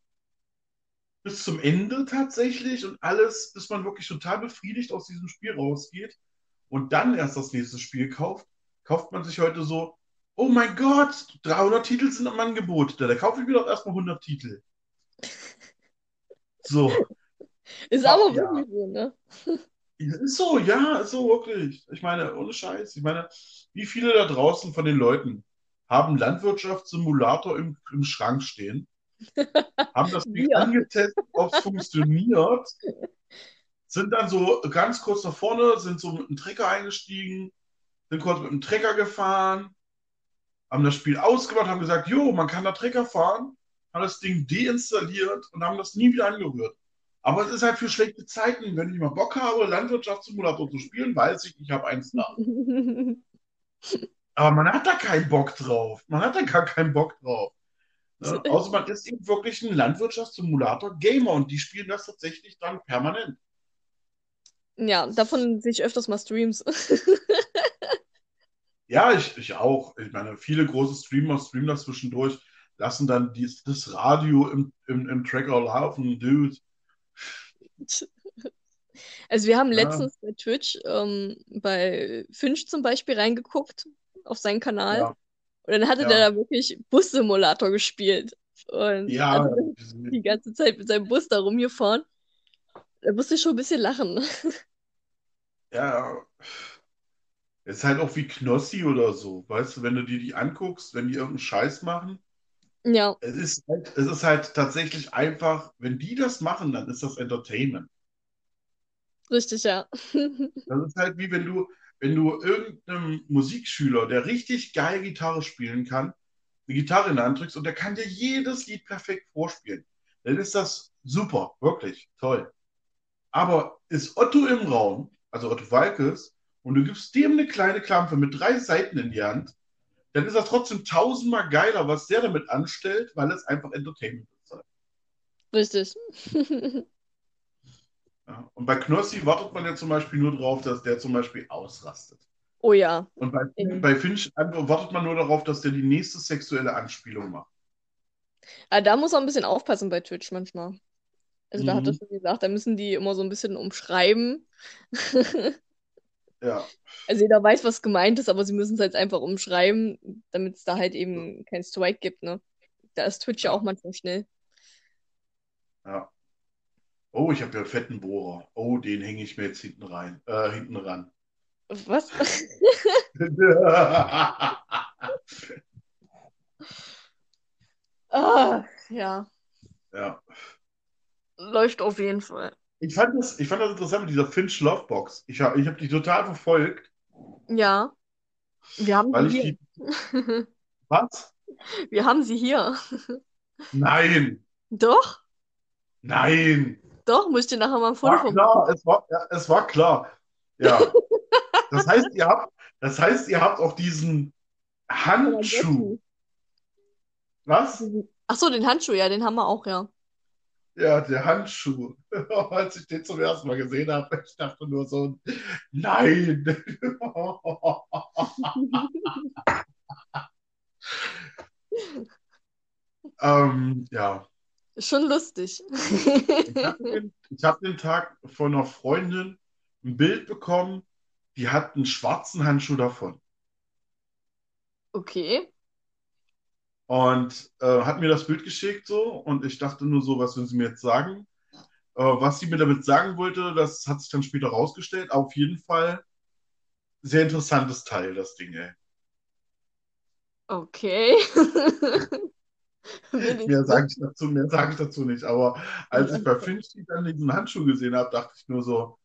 bis zum Ende tatsächlich und alles, bis man wirklich total befriedigt aus diesem Spiel rausgeht und dann erst das nächste Spiel kauft, kauft man sich heute so, oh mein Gott, 300 Titel sind im Angebot, da, da kaufe ich mir doch erstmal 100 Titel. So, Ist Ach, aber ja. wirklich so, ne? ist so, ja, ist so wirklich. Ich meine, ohne Scheiß, ich meine, wie viele da draußen von den Leuten haben Landwirtschaftssimulator im, im Schrank stehen, haben das Ding Wir. angetestet, ob es funktioniert, sind dann so ganz kurz nach vorne, sind so mit dem Trecker eingestiegen, sind kurz mit dem Trecker gefahren, haben das Spiel ausgemacht, haben gesagt, jo, man kann da Trecker fahren, haben das Ding deinstalliert und haben das nie wieder angerührt. Aber es ist halt für schlechte Zeiten. Wenn ich mal Bock habe, Landwirtschaftssimulator zu spielen, weiß ich, ich habe eins nach. Aber man hat da keinen Bock drauf. Man hat da gar keinen Bock drauf. Ne? Außer man ist eben wirklich ein Landwirtschaftssimulator-Gamer und die spielen das tatsächlich dann permanent. Ja, davon sehe ich öfters mal Streams. Ja, ich, ich auch. Ich meine, viele große Streamer streamen das zwischendurch, lassen dann dies, das Radio im, im, im Tracker laufen, dude. Also wir haben Ja. letztens bei Twitch ähm, bei Finch zum Beispiel reingeguckt auf seinen Kanal Ja, und dann hatte Ja. der da wirklich Bus-Simulator gespielt und ja, also die ganze Zeit mit seinem Bus da rumgefahren. Da musste ich schon ein bisschen lachen. ja. Es ist halt auch wie Knossi oder so. Weißt du, wenn du dir die anguckst, wenn die irgendeinen Scheiß machen, Ja, es ist halt, es ist halt tatsächlich einfach, wenn die das machen, dann ist das Entertainment. richtig, ja. Das ist halt wie wenn du, wenn du irgendeinem Musikschüler, der richtig geil Gitarre spielen kann, eine Gitarre in der Hand drückst und der kann dir jedes Lied perfekt vorspielen. Dann ist das super, wirklich toll. Aber ist Otto im Raum, also Otto Walkes, und du gibst dem eine kleine Klampe mit drei Seiten in die Hand, dann ist das trotzdem tausendmal geiler, was der damit anstellt, weil es einfach Entertainment ist. Richtig. Ja. Und bei Knossi wartet man ja zum Beispiel nur darauf, dass der zum Beispiel ausrastet. Oh ja. Und bei, Mhm. bei Finch wartet man nur darauf, dass der die nächste sexuelle Anspielung macht. Aber da muss man ein bisschen aufpassen bei Twitch manchmal. Also da hat er Mhm. schon gesagt, da müssen die immer so ein bisschen umschreiben. Ja, Also jeder weiß, was gemeint ist, aber sie müssen es halt einfach umschreiben, damit es da halt eben kein Strike gibt, ne? Da ist Twitch ja Ja. auch manchmal schnell. ja. Oh, ich habe ja einen fetten Bohrer. Oh, den hänge ich mir jetzt hinten rein, äh, hinten ran. Was? Ah, ja, Ja. läuft auf jeden Fall. Ich fand das, ich fand das interessant mit dieser Finch Lovebox. Ich habe ich hab die total verfolgt, Ja, wir haben weil sie hier. die. Was? Wir haben sie hier. Nein, Doch, nein. doch, muss ich dir nachher mal ein Foto von klar, es war, ja, es war klar. Ja. Das heißt, ihr habt, das heißt, ihr habt auch diesen Handschuh. Was? Ach so, den Handschuh, ja, den haben wir auch, ja. Ja, der Handschuh. Als ich den zum ersten Mal gesehen habe, ich dachte nur so, nein. Ähm, ja, schon lustig. ich habe den, hab den Tag von einer Freundin ein Bild bekommen, die hat einen schwarzen Handschuh davon. Okay. Und äh, hat mir das Bild geschickt so und ich dachte nur so, was will sie mir jetzt sagen? Äh, was sie mir damit sagen wollte, das hat sich dann später rausgestellt. Auf jeden Fall sehr interessantes Teil, das Ding, ey. Okay. Mehr sage ich dazu, mehr sage ich dazu nicht. Aber als ich bei Finch dann diesen Handschuh gesehen habe, dachte ich nur so,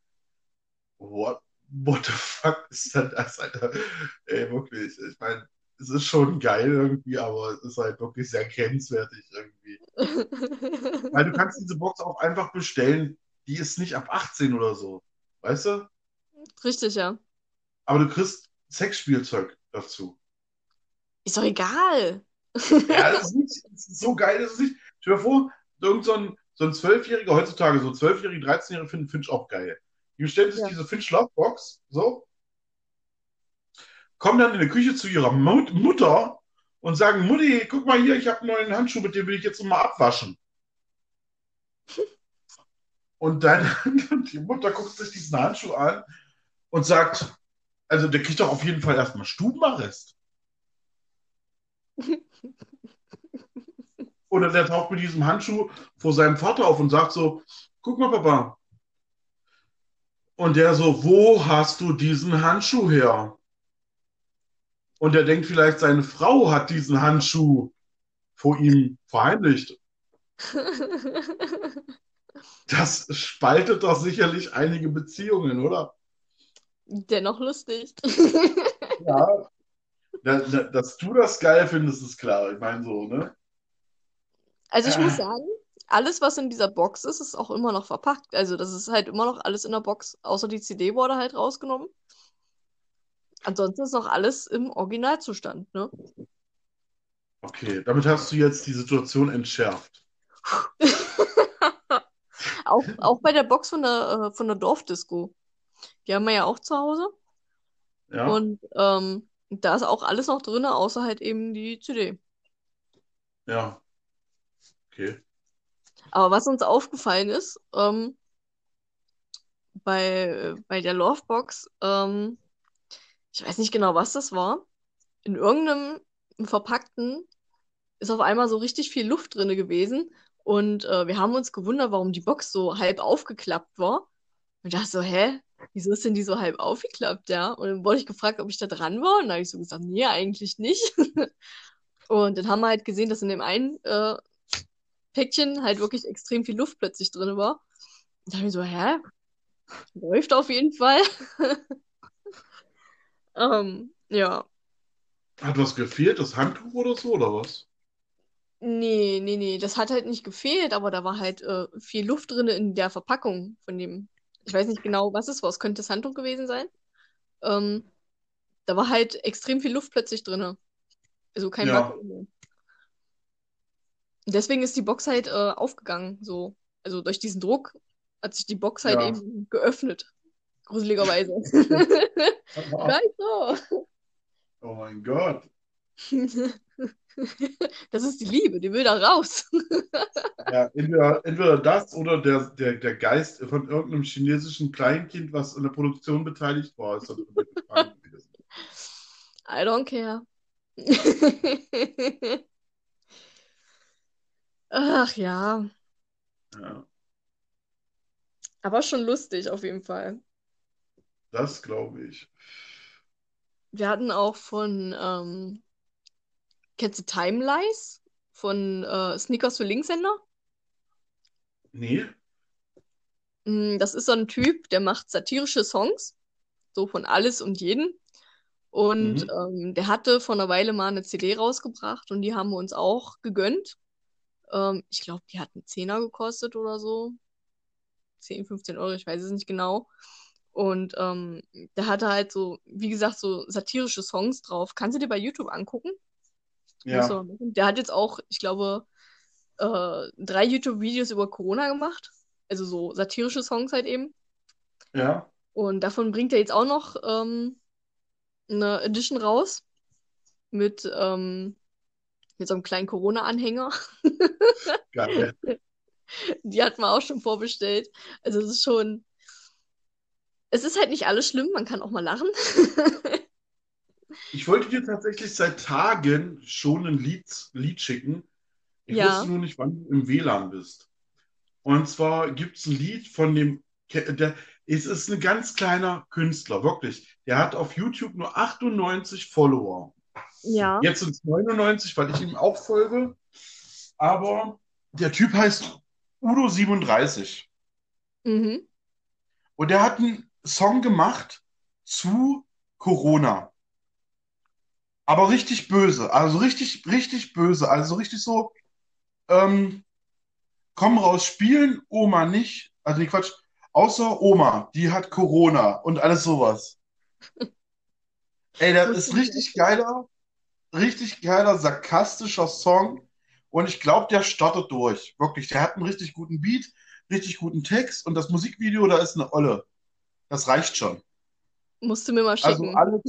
what, what the fuck ist denn das, Alter? Ey, wirklich. Ich meine, es ist schon geil irgendwie, aber es ist halt wirklich sehr grenzwertig irgendwie. Weil du kannst diese Box auch einfach bestellen, die ist nicht ab 18 oder so. Weißt du? Richtig, ja. Aber du kriegst Sexspielzeug dazu. Ist doch egal. Ja, das ist, nicht, das ist so geil, das ist nicht. Stell dir vor, irgend so ein, so ein Zwölfjähriger, heutzutage so 12-Jährige, 13-Jährige finden Finch auch geil. Die bestellen sich Ja. diese Finch Love Box, so, kommen dann in die Küche zu ihrer Mut Mutter und sagen, Mutti, guck mal hier, ich habe einen neuen Handschuh, mit dem will ich jetzt mal abwaschen. Und dann, die Mutter guckt sich diesen Handschuh an und sagt, also der kriegt doch auf jeden Fall erstmal Stubenarrest. Oder der taucht mit diesem Handschuh vor seinem Vater auf und sagt so, guck mal, Papa. Und der so, wo hast du diesen Handschuh her? Und er denkt vielleicht, seine Frau hat diesen Handschuh vor ihm verheimlicht. Das spaltet doch sicherlich einige Beziehungen, oder? Dennoch lustig. Ja. Da, da, dass du das geil findest, ist klar. Ich meine so, ne? Also ich Ja. muss sagen, alles, was in dieser Box ist, ist auch immer noch verpackt. Also das ist halt immer noch alles in der Box, außer die CD wurde halt rausgenommen. Ansonsten ist noch alles im Originalzustand, ne? Okay, damit hast du jetzt die Situation entschärft. Auch, auch bei der Box von der, äh, von der Dorfdisco. Die haben wir ja auch zu Hause. Ja, Und ähm, da ist auch alles noch drin, außer halt eben die CD. ja. Okay. Aber was uns aufgefallen ist, ähm, bei, bei der Lovebox, ähm, ich weiß nicht genau, was das war. In irgendeinem verpackten ist auf einmal so richtig viel Luft drinne gewesen. Und äh, wir haben uns gewundert, warum die Box so halb aufgeklappt war. Und dachte so, hä? Wieso ist denn die so halb aufgeklappt, ja? Und dann wurde ich gefragt, ob ich da dran war. Und dann habe ich so gesagt, nee, eigentlich nicht. Und dann haben wir halt gesehen, dass in dem einen äh, Päckchen halt wirklich extrem viel Luft plötzlich drin war. Und da habe ich so, hä? Läuft auf jeden Fall. ähm, ja. Hat was gefehlt, das Handtuch oder so, oder was? Nee, nee, nee, das hat halt nicht gefehlt, aber da war halt äh, viel Luft drin in der Verpackung von dem. Ich weiß nicht genau, was es war. Es könnte das Handtuch gewesen sein. Ähm, da war halt extrem viel Luft plötzlich drin. Also kein Ja. Vakuum deswegen ist die Box halt äh, aufgegangen, so. Also durch diesen Druck hat sich die Box halt Ja. eben geöffnet. Gruseligerweise. Gleich so. Oh mein Gott. Das ist die Liebe, die will da raus. Ja, entweder, entweder das oder der, der, der Geist von irgendeinem chinesischen Kleinkind, was in der Produktion beteiligt war, ist da drin gefangen gewesen. I don't care. Ach ja, Ja, aber schon lustig auf jeden Fall. Das glaube ich. Wir hatten auch von, ähm, kennst du Timelice? Von äh, Sneakers für Linkshänder? Nee? Mm, Das ist so ein Typ, der macht satirische Songs, so von alles und jeden. Und Mhm. ähm, der hatte vor einer Weile mal eine CD rausgebracht und die haben wir uns auch gegönnt. Ähm, ich glaube, die hat einen Zehner gekostet oder so. 10, 15 Euro, ich weiß es nicht genau. Und ähm, der hatte halt so, wie gesagt, so satirische Songs drauf. Kannst du dir bei YouTube angucken? Ja, machen. Der hat jetzt auch, ich glaube, äh, drei YouTube-Videos über Corona gemacht. Also so satirische Songs halt eben. ja. Und davon bringt er jetzt auch noch ähm, eine Edition raus mit, ähm, mit so einem kleinen Corona-Anhänger. Geil. Die hat man auch schon vorbestellt. Also es ist schon, es ist halt nicht alles schlimm, man kann auch mal lachen. Ich wollte dir tatsächlich seit Tagen schon ein Lied, Lied schicken. Ich Ja. wusste nur nicht, wann du im WLAN bist. Und zwar gibt es ein Lied von dem, der, es ist ein ganz kleiner Künstler, wirklich. Der hat auf YouTube nur 98 Follower. Ja. Jetzt sind es 99, weil ich ihm auch folge. Aber der Typ heißt Udo37. Mhm. Und der hat einen Song gemacht zu Corona. Aber richtig böse. Also richtig, richtig böse. Also richtig so, ähm, komm raus spielen, Oma nicht. Also nee, Quatsch. Außer Oma, die hat Corona und alles sowas. Ey, der ist richtig geiler, richtig geiler, sarkastischer Song. Und ich glaube, der startet durch. Wirklich. Der hat einen richtig guten Beat, richtig guten Text und das Musikvideo, da ist eine Olle. Das reicht schon. Musst du mir mal Also schicken. alle,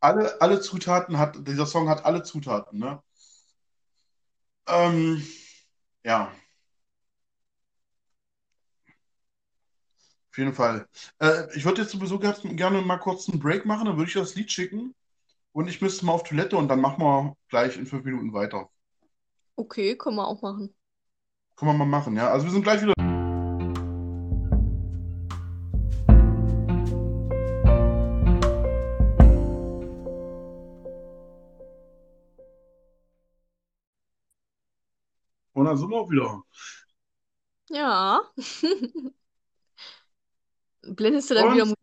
alle, alle Zutaten hat, dieser Song hat alle Zutaten, ne? Ähm, ja. Auf jeden Fall. Äh, ich würde jetzt sowieso gerne mal kurz einen Break machen, dann würde ich das Lied schicken und ich müsste mal auf Toilette und dann machen wir gleich in fünf Minuten weiter. Okay, können wir auch machen. Können wir mal machen, ja? Also wir sind gleich wieder. Dann sind wir auch wieder. Ja. Blendest du dann wieder Und Musik?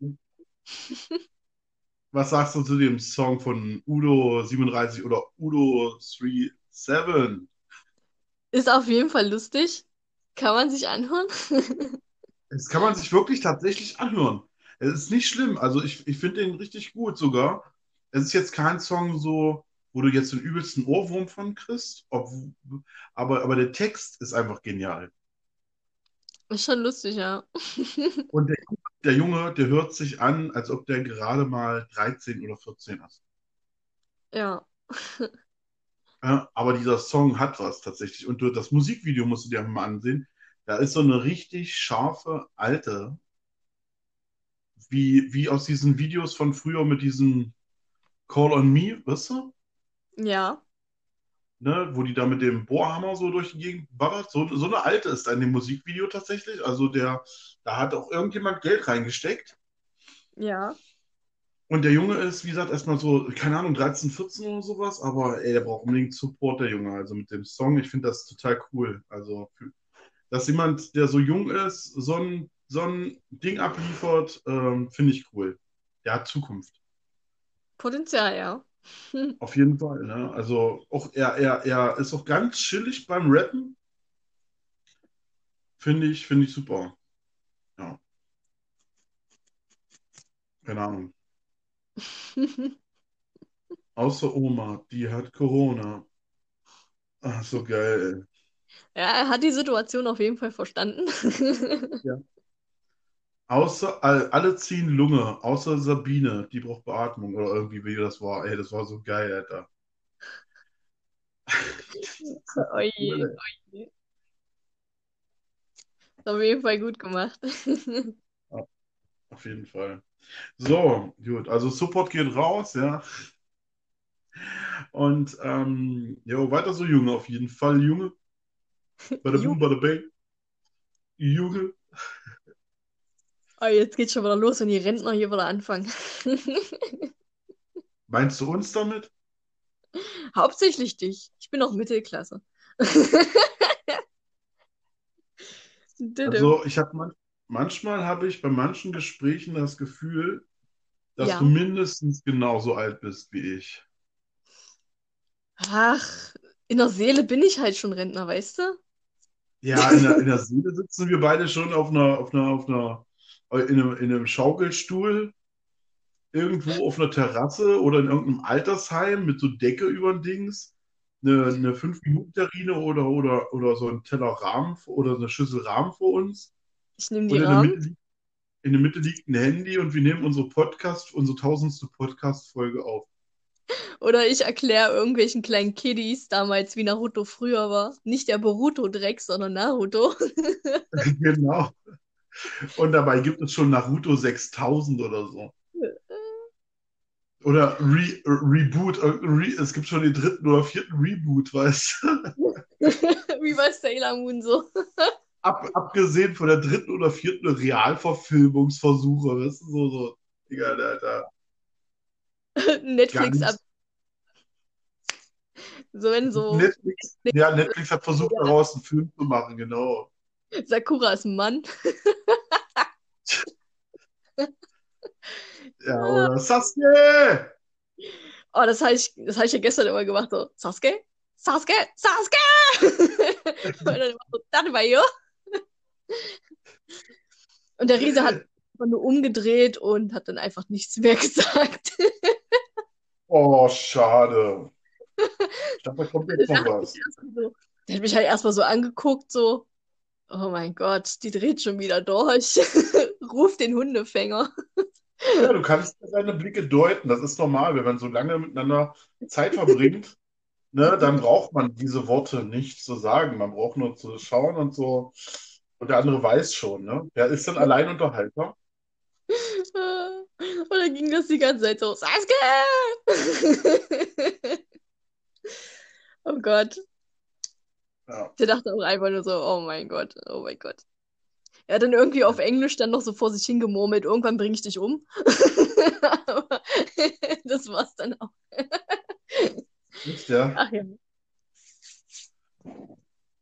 was sagst du zu dem Song von Udo 37 oder Udo 37? Ist auf jeden Fall lustig. Kann man sich anhören. Das kann man sich wirklich tatsächlich anhören. Es ist nicht schlimm. Also ich, ich finde den richtig gut sogar. Es ist jetzt kein Song so, wo du jetzt den übelsten Ohrwurm von kriegst. Ob, aber, aber der Text ist einfach genial. Ist schon lustig, ja. Und der, der Junge, der hört sich an, als ob der gerade mal 13 oder 14 ist. Ja. Ja, aber dieser Song hat was tatsächlich. Und du, das Musikvideo musst du dir mal ansehen. Da ist so eine richtig scharfe alte, wie, wie aus diesen Videos von früher mit diesem Call on Me, weißt du? Ja. Ne, wo die da mit dem Bohrhammer so durch die Gegend ballert. So, so eine alte ist in dem Musikvideo tatsächlich. Also der, da hat auch irgendjemand Geld reingesteckt. Ja. Und der Junge ist, wie gesagt, erstmal so, keine Ahnung, 13, 14 oder sowas, aber ey, der braucht unbedingt Support, der Junge. Also mit dem Song, ich finde das total cool. Also, dass jemand, der so jung ist, so ein, so ein Ding abliefert, ähm, finde ich cool. Der hat Zukunft. Potenzial, ja. Auf jeden Fall, ne? Also auch er, er, er ist auch ganz chillig beim Rappen. Finde ich, finde ich super. Ja. Keine Ahnung. Außer Oma, die hat Corona. Ach, so geil. Ja, er hat die Situation auf jeden Fall verstanden. Ja. Außer all, alle ziehen Lunge, außer Sabine, die braucht Beatmung oder irgendwie, wie das war. Ey, das war so geil, Alter. Oje, oje. Ist auf jeden Fall gut gemacht. Auf jeden Fall. So, gut. Also Support geht raus, ja. Und ähm, jo, weiter so Junge, auf jeden Fall, Junge. Bada boom, Junge. bada bang. Junge. Oh, jetzt geht's schon wieder los, wenn die Rentner hier wieder anfangen. Meinst du uns damit? Hauptsächlich dich. Ich bin auch Mittelklasse. Also ich habe man, manchmal habe ich bei manchen Gesprächen das Gefühl, dass Ja. du mindestens genauso alt bist wie ich. Ach, in der Seele bin ich halt schon Rentner, weißt du? Ja, in der, in der Seele sitzen wir beide schon auf einer, auf einer, auf einer, in einem, in einem Schaukelstuhl, irgendwo auf einer Terrasse oder in irgendeinem Altersheim mit so Decke über den Dings, eine, eine 5-Minuten-Terrine oder, oder, oder so ein Teller Rahmen oder eine Schüssel Rahmen vor uns. Ich nehme Und die in der. Mitte, in der Mitte liegt ein Handy und wir nehmen unsere Podcast, unsere tausendste Podcast-Folge auf. Oder ich erkläre irgendwelchen kleinen Kiddies damals, wie Naruto früher war. Nicht der Boruto-Dreck, sondern Naruto. Genau. Und dabei gibt es schon Naruto 6000 oder so. Oder Re Reboot. äh, Re es gibt schon den dritten oder vierten Reboot, weißt du? Wie bei Sailor Moon so. Ab, abgesehen von der dritten oder vierten Realverfilmungsversuche, weißt du? So, so. Egal, Alter. Netflix ab. So wenn so Netflix, ja, Netflix hat versucht, daraus einen Film zu machen, genau. Sakura ist ein Mann. Ja, oder Sasuke! Oh, das habe ich, das hab ich ja gestern immer gemacht. So, Sasuke? Sasuke? Sasuke! Und dann immer so, das war jo. Und der Riese hat einfach nur umgedreht und hat dann einfach nichts mehr gesagt. Oh, schade. Ich dachte, da kommt jetzt noch was. so, der hat mich halt erstmal so angeguckt, so, oh mein Gott, die dreht schon wieder durch. Ruf den Hundefänger. Ja, du kannst seine Blicke deuten, das ist normal, wenn man so lange miteinander Zeit verbringt, ne, dann braucht man diese Worte nicht zu sagen, man braucht nur zu schauen und so, und der andere weiß schon, ne? Der ist dann Alleinunterhalter. Dann ging das die ganze Zeit so, Sasuke! Oh Gott. Ja. Der dachte auch einfach nur so, oh mein Gott, oh mein Gott. Er hat dann irgendwie auf Englisch dann noch so vor sich hingemurmelt, irgendwann bringe ich dich um. Aber das war's dann auch. Nicht, ja? Ach ja.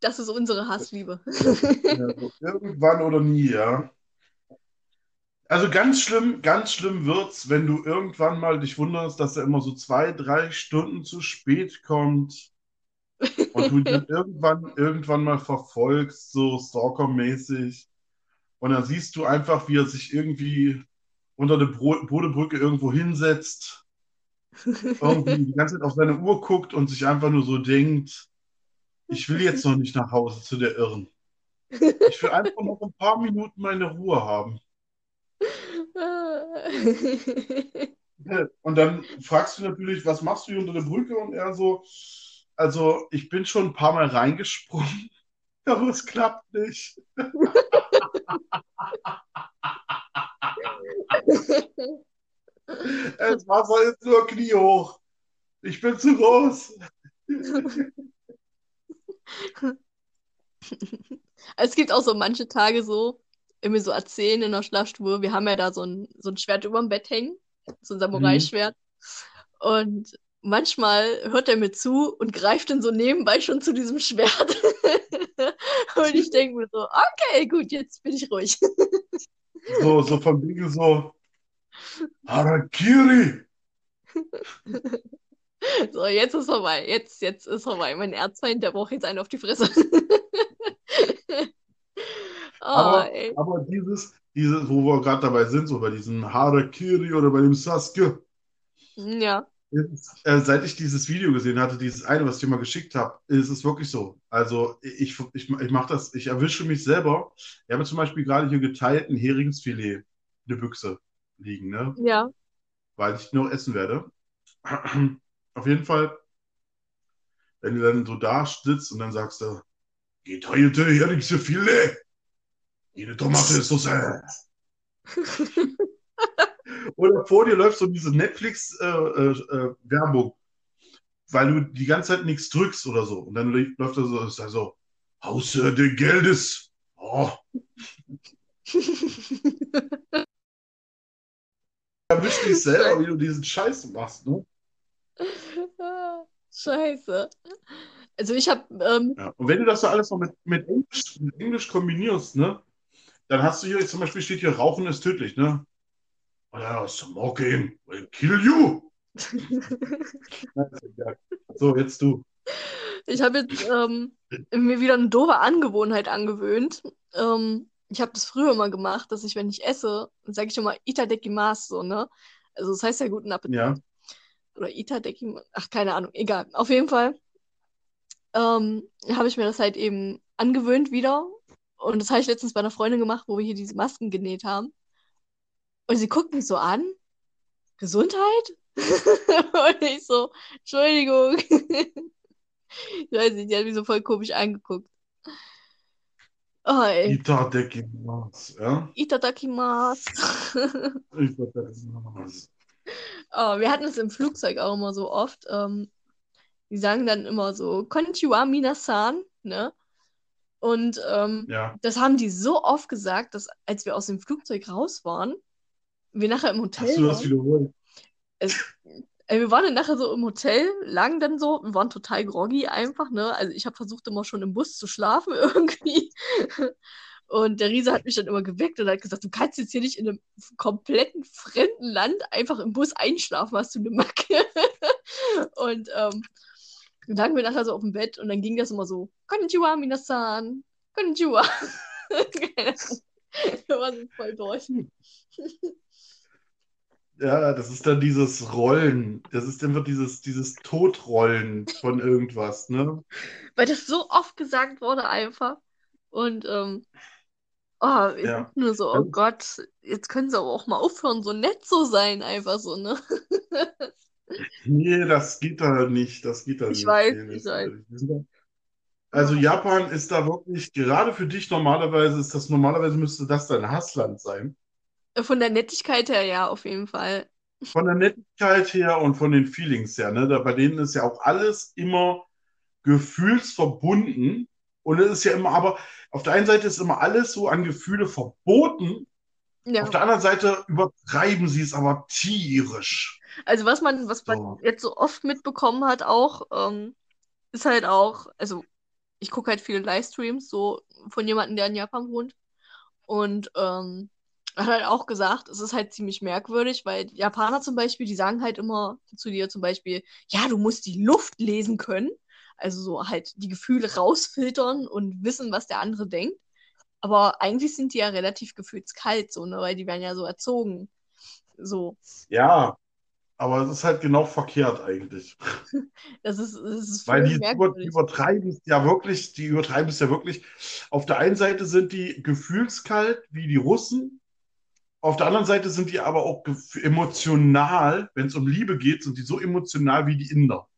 Das ist unsere Hassliebe. Ja, irgendwann oder nie, ja. Also ganz schlimm, ganz schlimm wird's, wenn du irgendwann mal dich wunderst, dass er immer so zwei, drei Stunden zu spät kommt und du ihn irgendwann, irgendwann mal verfolgst, so Stalker-mäßig. Und dann siehst du einfach, wie er sich irgendwie unter der Bro Bodebrücke irgendwo hinsetzt, irgendwie die ganze Zeit auf seine Uhr guckt und sich einfach nur so denkt, ich will jetzt noch nicht nach Hause zu der Irren. Ich will einfach noch ein paar Minuten meine Ruhe haben. Und dann fragst du natürlich, was machst du hier unter der Brücke? Und er so, also ich bin schon ein paar Mal reingesprungen, aber es klappt nicht. Das Wasser ist nur kniehoch. Ich bin zu groß. Es gibt auch so manche Tage so, irgendwie so erzählen in der Schlafstube. Wir haben ja da so ein, so ein Schwert über dem Bett hängen, so ein Samurai-Schwert. Und manchmal hört er mir zu und greift dann so nebenbei schon zu diesem Schwert. und ich denke mir so, okay, gut, jetzt bin ich ruhig. So, so von wegen so, Harakiri. So, jetzt ist vorbei. Jetzt, jetzt ist vorbei. Mein Erzfeind, der braucht jetzt einen auf die Fresse. oh, Aber, aber dieses, dieses, wo wir gerade dabei sind, so bei diesem Harakiri oder bei dem Sasuke, Ja. Äh, seit ich dieses Video gesehen hatte, dieses eine, was ich dir mal geschickt habe, ist es wirklich so. Also ich, ich, ich mache das, ich erwische mich selber. Ich habe zum Beispiel gerade hier geteilten Heringsfilet, eine Büchse liegen, ne? Ja. Weil ich noch essen werde. Auf jeden Fall, wenn du dann so da sitzt und dann sagst du, geteilte Heringsfilet, jede Tomate ist so sehr. Oder vor dir läuft so diese Netflix-Werbung, weil du die ganze Zeit nichts drückst oder so. Und dann läuft da so, ist da so, außer des Geldes. Oh, erwisch dich selber, wie du diesen Scheiß machst, ne? Scheiße. Also ich habe, ähm, Ja. Und wenn du das so alles noch mit, mit Englisch, mit Englisch kombinierst, ne? Dann hast du hier, zum Beispiel steht hier, Rauchen ist tödlich, ne? Oder smoking will kill you. So, jetzt du. ich habe jetzt ähm, mir wieder eine doofe Angewohnheit angewöhnt. Ähm, ich habe das früher immer gemacht, dass ich, wenn ich esse, sage ich immer Itadekimasu, so, ne? Also das heißt ja guten Appetit. Ja. Oder Itadekimasu, ach, keine Ahnung, egal. Auf jeden Fall ähm, habe ich mir das halt eben angewöhnt wieder. Und das habe ich letztens bei einer Freundin gemacht, wo wir hier diese Masken genäht haben. Und sie guckt mich so an. Gesundheit? Und ich so, Entschuldigung. Ich weiß nicht, die hat mich so voll komisch angeguckt. Oh, ey. Itadekimasu, ja? Itadakimasu. Itadakimasu. Oh, wir hatten es im Flugzeug auch immer so oft. Ähm, die sagen dann immer so, Konnichiwa minasan, ne? Und ähm, Ja. das haben die so oft gesagt, dass als wir aus dem Flugzeug raus waren, wir nachher im Hotel Hast du das waren. wiederholt? Es, ey, wir waren dann nachher so im Hotel, lagen dann so und waren total groggy einfach, ne? Also ich habe versucht immer schon im Bus zu schlafen irgendwie. Und der Riese hat mich dann immer geweckt und hat gesagt, du kannst jetzt hier nicht in einem kompletten fremden Land einfach im Bus einschlafen, hast du eine Macke. Und ähm, dann lagen wir nachher so auf dem Bett und dann ging das immer so, Konnichiwa, minasan, Konnichiwa. Wir waren so voll durch. Ja, das ist dann dieses Rollen. Das ist einfach dieses, dieses Totrollen von irgendwas, ne? Weil das so oft gesagt wurde einfach. Und ähm, oh, ich Ja. nur so, oh Gott, jetzt können sie aber auch mal aufhören, so nett zu sein, einfach so, ne? Nee, das geht da nicht. Das geht da Ich nicht. weiß, Nee, ich weiß. sind da- Also Japan ist da wirklich, gerade für dich normalerweise ist das, normalerweise müsste das dein Hassland sein. Von der Nettigkeit her, ja, auf jeden Fall. Von der Nettigkeit her und von den Feelings her, ne? Da, bei denen ist ja auch alles immer gefühlsverbunden. Und es ist ja immer, aber auf der einen Seite ist immer alles so an Gefühle verboten, Ja. auf der anderen Seite übertreiben sie es aber tierisch. Also was man, was man So. jetzt so oft mitbekommen hat auch, ähm, ist halt auch, also ich gucke halt viele Livestreams so von jemandem, der in Japan wohnt. Und ähm, hat halt auch gesagt, es ist halt ziemlich merkwürdig, weil Japaner zum Beispiel, die sagen halt immer zu dir zum Beispiel, ja, du musst die Luft lesen können. Also so halt die Gefühle rausfiltern und wissen, was der andere denkt. Aber eigentlich sind die ja relativ gefühlskalt, so, ne, weil die werden ja so erzogen. So. Ja, aber es ist halt genau verkehrt eigentlich. Das ist, das ist Weil die, übertreiben es ja wirklich, die übertreiben es ja wirklich. Auf der einen Seite sind die gefühlskalt wie die Russen, auf der anderen Seite sind die aber auch emotional, wenn es um Liebe geht, sind die so emotional wie die Inder.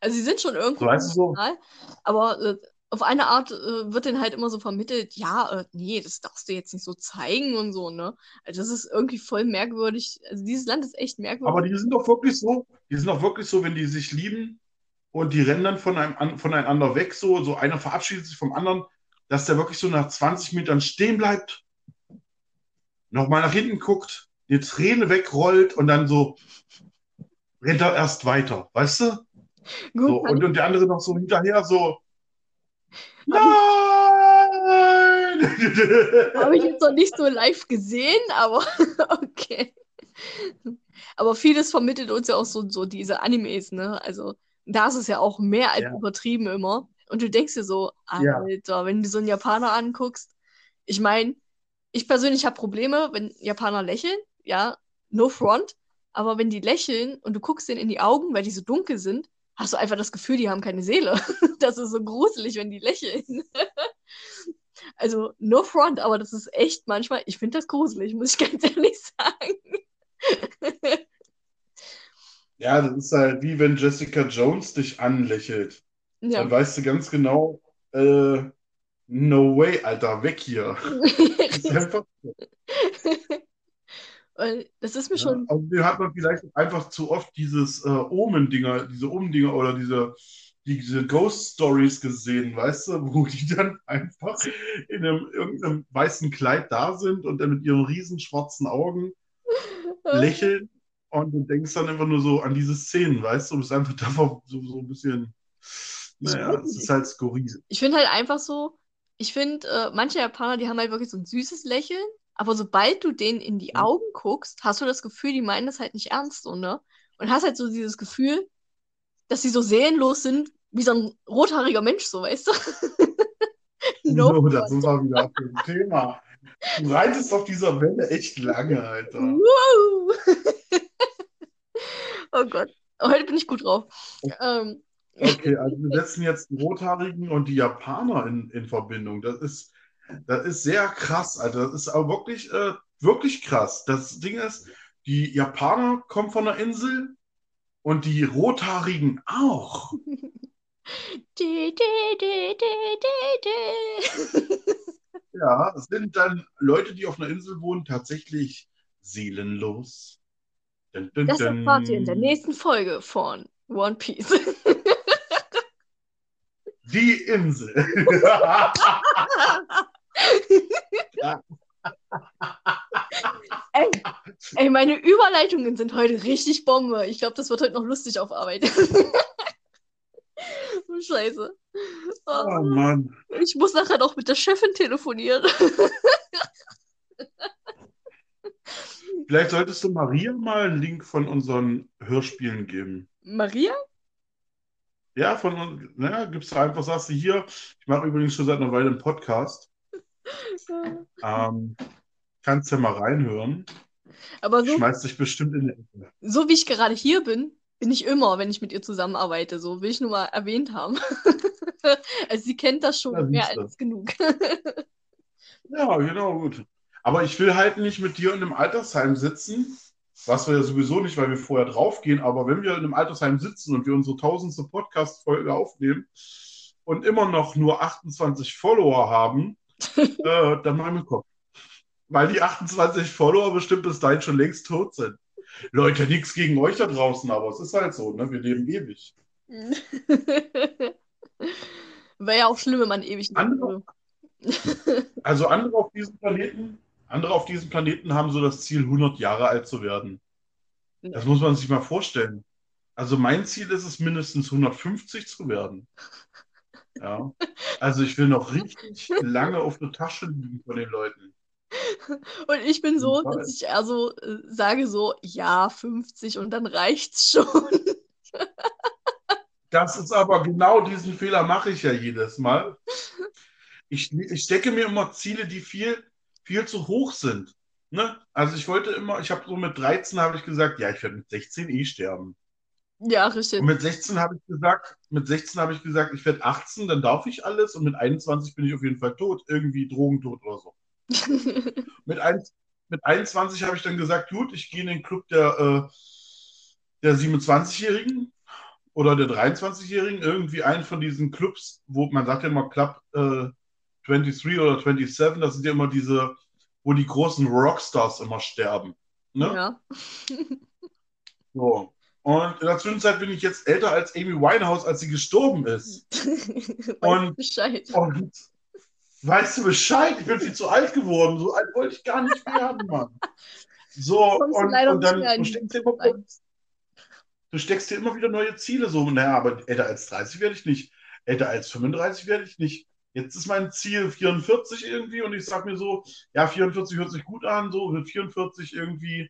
Also sie sind schon irgendwo So, weißt du, so- emotional, aber äh, auf eine Art äh, wird denen halt immer so vermittelt, ja, äh, nee, das darfst du jetzt nicht so zeigen und so, ne? Also das ist irgendwie voll merkwürdig. Also dieses Land ist echt merkwürdig. Aber die sind doch wirklich so, die sind doch wirklich so, wenn die sich lieben und die rennen dann von einem, an- voneinander weg, so, so einer verabschiedet sich vom anderen, dass der wirklich so nach 20 Metern stehen bleibt, nochmal nach hinten guckt, die Träne wegrollt und dann so rennt er erst weiter, weißt du? Gut, So, und, und der andere noch so hinterher so, Nein! Habe ich jetzt noch nicht so live gesehen, aber okay. Aber vieles vermittelt uns ja auch so, so diese Animes, ne? Also da ist es ja auch mehr als Ja. übertrieben immer. Und du denkst dir so, Ja. Alter, wenn du so einen Japaner anguckst, ich meine, ich persönlich habe Probleme, wenn Japaner lächeln, ja, no front, aber wenn die lächeln und du guckst denen in die Augen, weil die so dunkel sind, hast du einfach das Gefühl, die haben keine Seele. Das ist so gruselig, wenn die lächeln. Also, no front, aber das ist echt manchmal, ich finde das gruselig, muss ich ganz ehrlich sagen. Ja, das ist halt wie wenn Jessica Jones dich anlächelt. Dann Ja. weißt du ganz genau, äh, no way, Alter, weg hier. Das ist einfach, Weil das ist mir ja. schon, Außerdem hat man vielleicht einfach zu oft dieses äh, Omen-Dinger, diese Omen-Dinger oder diese, diese Ghost Stories gesehen, weißt du, wo die dann einfach in einem, irgendeinem weißen Kleid da sind und dann mit ihren riesen schwarzen Augen lächeln und du denkst dann einfach nur so an diese Szenen, weißt du, und bist einfach davor so, so ein bisschen, naja, es ist halt skurril. ich finde halt einfach so, ich finde, äh, manche Japaner, die haben halt wirklich so ein süßes Lächeln, aber sobald du denen in die. Augen guckst, hast du das Gefühl, die meinen das halt nicht ernst, so, ne? Und hast halt so dieses Gefühl, dass sie so seelenlos sind, wie so ein rothaariger Mensch, so, weißt du? no So, da sind wir wieder dem Thema. Du reitest auf dieser Welle echt lange, Alter. Wow. Oh Gott, heute bin ich gut drauf. Ähm, Okay, also wir setzen jetzt die Rothaarigen und die Japaner in, in Verbindung. Das ist, das ist sehr krass, Alter. Das ist aber wirklich, äh, wirklich krass. Das Ding ist, die Japaner kommen von der Insel und die Rothaarigen auch. di, di, di, di, di, di. Ja, sind dann Leute, die auf einer Insel wohnen, tatsächlich seelenlos. Dun, dun, Das erfahrt ihr in der nächsten Folge von One Piece. Die Insel. ey, ey, meine Überleitungen sind heute richtig Bombe. Ich glaube, das wird heute noch lustig auf Arbeit. Oh, Scheiße. Oh Oh, Mann. ich muss nachher noch mit der Chefin telefonieren. Vielleicht solltest du Maria mal einen Link von unseren Hörspielen geben. Maria? Ja, von uns, naja, gibst du einfach, sagst du hier, ich mache übrigens schon seit einer Weile einen Podcast. Ähm, kannst ja mal reinhören. Aber so, Schmeißt dich bestimmt in die Ecke. so wie ich gerade hier bin, bin ich immer, wenn ich mit ihr zusammenarbeite. So will ich nur mal erwähnt haben. Also sie kennt das schon Ja, mehr als genug. Ja, genau, gut. Aber ich will halt nicht mit dir in einem Altersheim sitzen, was wir ja sowieso nicht, weil wir vorher draufgehen, aber wenn wir in einem Altersheim sitzen und wir unsere tausendste Podcast-Folge aufnehmen und immer noch nur 28 Follower haben, äh, dann machen wir Kopf. Weil die 28 Follower bestimmt bis dahin schon längst tot sind. Leute, nichts gegen euch da draußen, aber es ist halt so, ne? Wir leben ewig. Wäre ja auch schlimm, wenn man ewig Andere- Also andere auf diesem Planeten, andere auf diesem Planeten haben so das Ziel, 100 Jahre alt zu werden. Das muss man sich mal vorstellen. Also mein Ziel ist es, mindestens 150 zu werden. Ja. Also ich will noch richtig lange auf der Tasche liegen von den Leuten. Und ich bin so, dass ich also äh, sage so, ja, 50 und dann reicht's schon. Das ist aber genau diesen Fehler mache ich ja jedes Mal. Ich, ich stecke mir immer Ziele, die viel, viel zu hoch sind. Ne? Also ich wollte immer, ich habe so mit 13 habe ich gesagt, ja, ich werde mit 16 eh sterben. Ja, richtig. Und mit 16 habe ich gesagt, mit 16 habe ich gesagt, ich werde 18, dann darf ich alles und mit 21 bin ich auf jeden Fall tot, irgendwie drogentot oder so. Mit, ein, mit 21 habe ich dann gesagt, gut, ich gehe in den Club der, äh, der 27-Jährigen oder der 23-Jährigen, irgendwie einen von diesen Clubs, wo man sagt ja immer Club äh, 23 oder 27, das sind ja immer diese, wo die großen Rockstars immer sterben. Ne? Ja. So. Und in der Zwischenzeit bin ich jetzt älter als Amy Winehouse, als sie gestorben ist. Und- Bescheid. Und weißt du Bescheid? Ich bin viel zu alt geworden. So alt wollte ich gar nicht werden, Mann. So, und, und dann du steckst, immer, du steckst dir immer wieder neue Ziele. So, naja, aber älter als 30 werde ich nicht. Älter als 35 werde ich nicht. Jetzt ist mein Ziel 44 irgendwie und ich sage mir so, ja, 44 hört sich gut an, so mit 44 irgendwie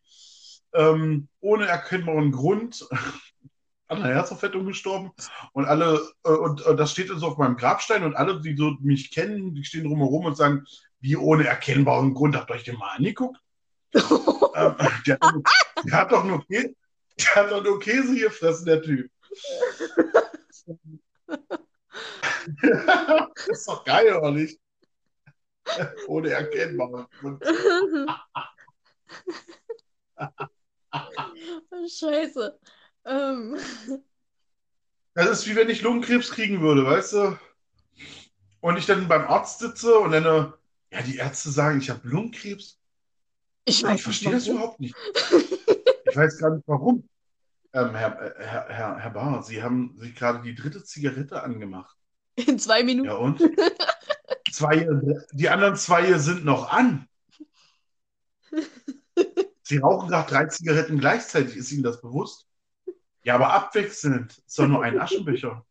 ähm, ohne erkennbaren Grund an einer Herzverfettung gestorben und alle, äh, und äh, das steht jetzt auf meinem Grabstein und alle, die so mich kennen, die stehen drumherum und sagen, wie ohne erkennbaren Grund, habt ihr euch den mal angeguckt? ähm, der, der hat doch nur Käse, der hat doch nur Käse gefressen, der Typ. das ist doch geil, oder nicht? Ohne erkennbaren Grund. Scheiße. Ähm, Das ist wie wenn ich Lungenkrebs kriegen würde, weißt du? Und ich dann beim Arzt sitze und dann, äh, ja, die Ärzte sagen, ich habe Lungenkrebs. ich Ich verstehe das überhaupt nicht. Ich weiß gar nicht warum. Ähm, Herr, äh, Herr, Herr, Herr Bauer, Sie haben sich gerade die dritte Zigarette angemacht. In zwei Minuten. Ja und? Zwei, die anderen zwei hier sind noch an. Sie rauchen gerade drei Zigaretten gleichzeitig. Ist Ihnen das bewusst? Ja, aber abwechselnd. Ist doch nur ein Aschenbecher.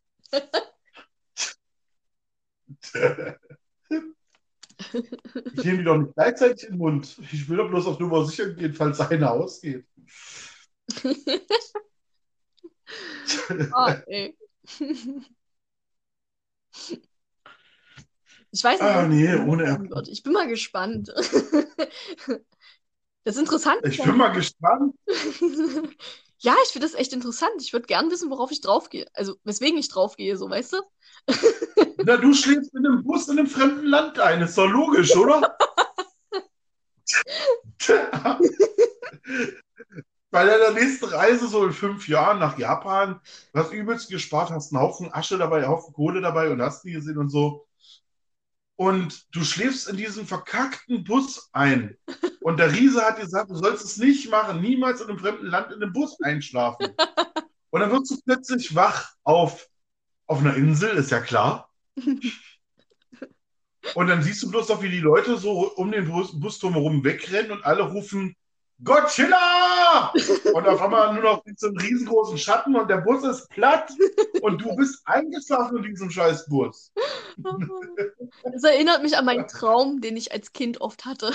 Ich nehme die doch nicht gleichzeitig in den Mund. Ich will doch bloß auf Nummer sicher gehen, falls einer ausgeht. Ah, ey. Ich weiß nicht, Ah, nee, ohne wird. Ich bin mal gespannt. Das Interessante Ich bin mal gespannt. Ja, ich finde das echt interessant. Ich würde gern wissen, worauf ich draufgehe. Also, weswegen ich draufgehe, so, weißt du? Na, du schläfst in einem Bus in einem fremden Land ein. Ist doch logisch, oder? Bei deiner nächsten Reise, so in fünf Jahren nach Japan, du hast übelst gespart, hast einen Haufen Asche dabei, einen Haufen Kohle dabei und hast die gesehen und so. Und du schläfst in diesem verkackten Bus ein. Und der Riese hat gesagt, du sollst es nicht machen, niemals in einem fremden Land in einem Bus einschlafen. Und dann wirst du plötzlich wach auf, auf einer Insel, ist ja klar. Und dann siehst du bloß noch, wie die Leute so um den Bus, Bus drumherum wegrennen und alle rufen Godzilla! Und auf einmal nur noch so einem riesengroßen Schatten und der Bus ist platt und du bist eingeschlafen in diesem scheiß Bus. Das erinnert mich an meinen Traum, den ich als Kind oft hatte.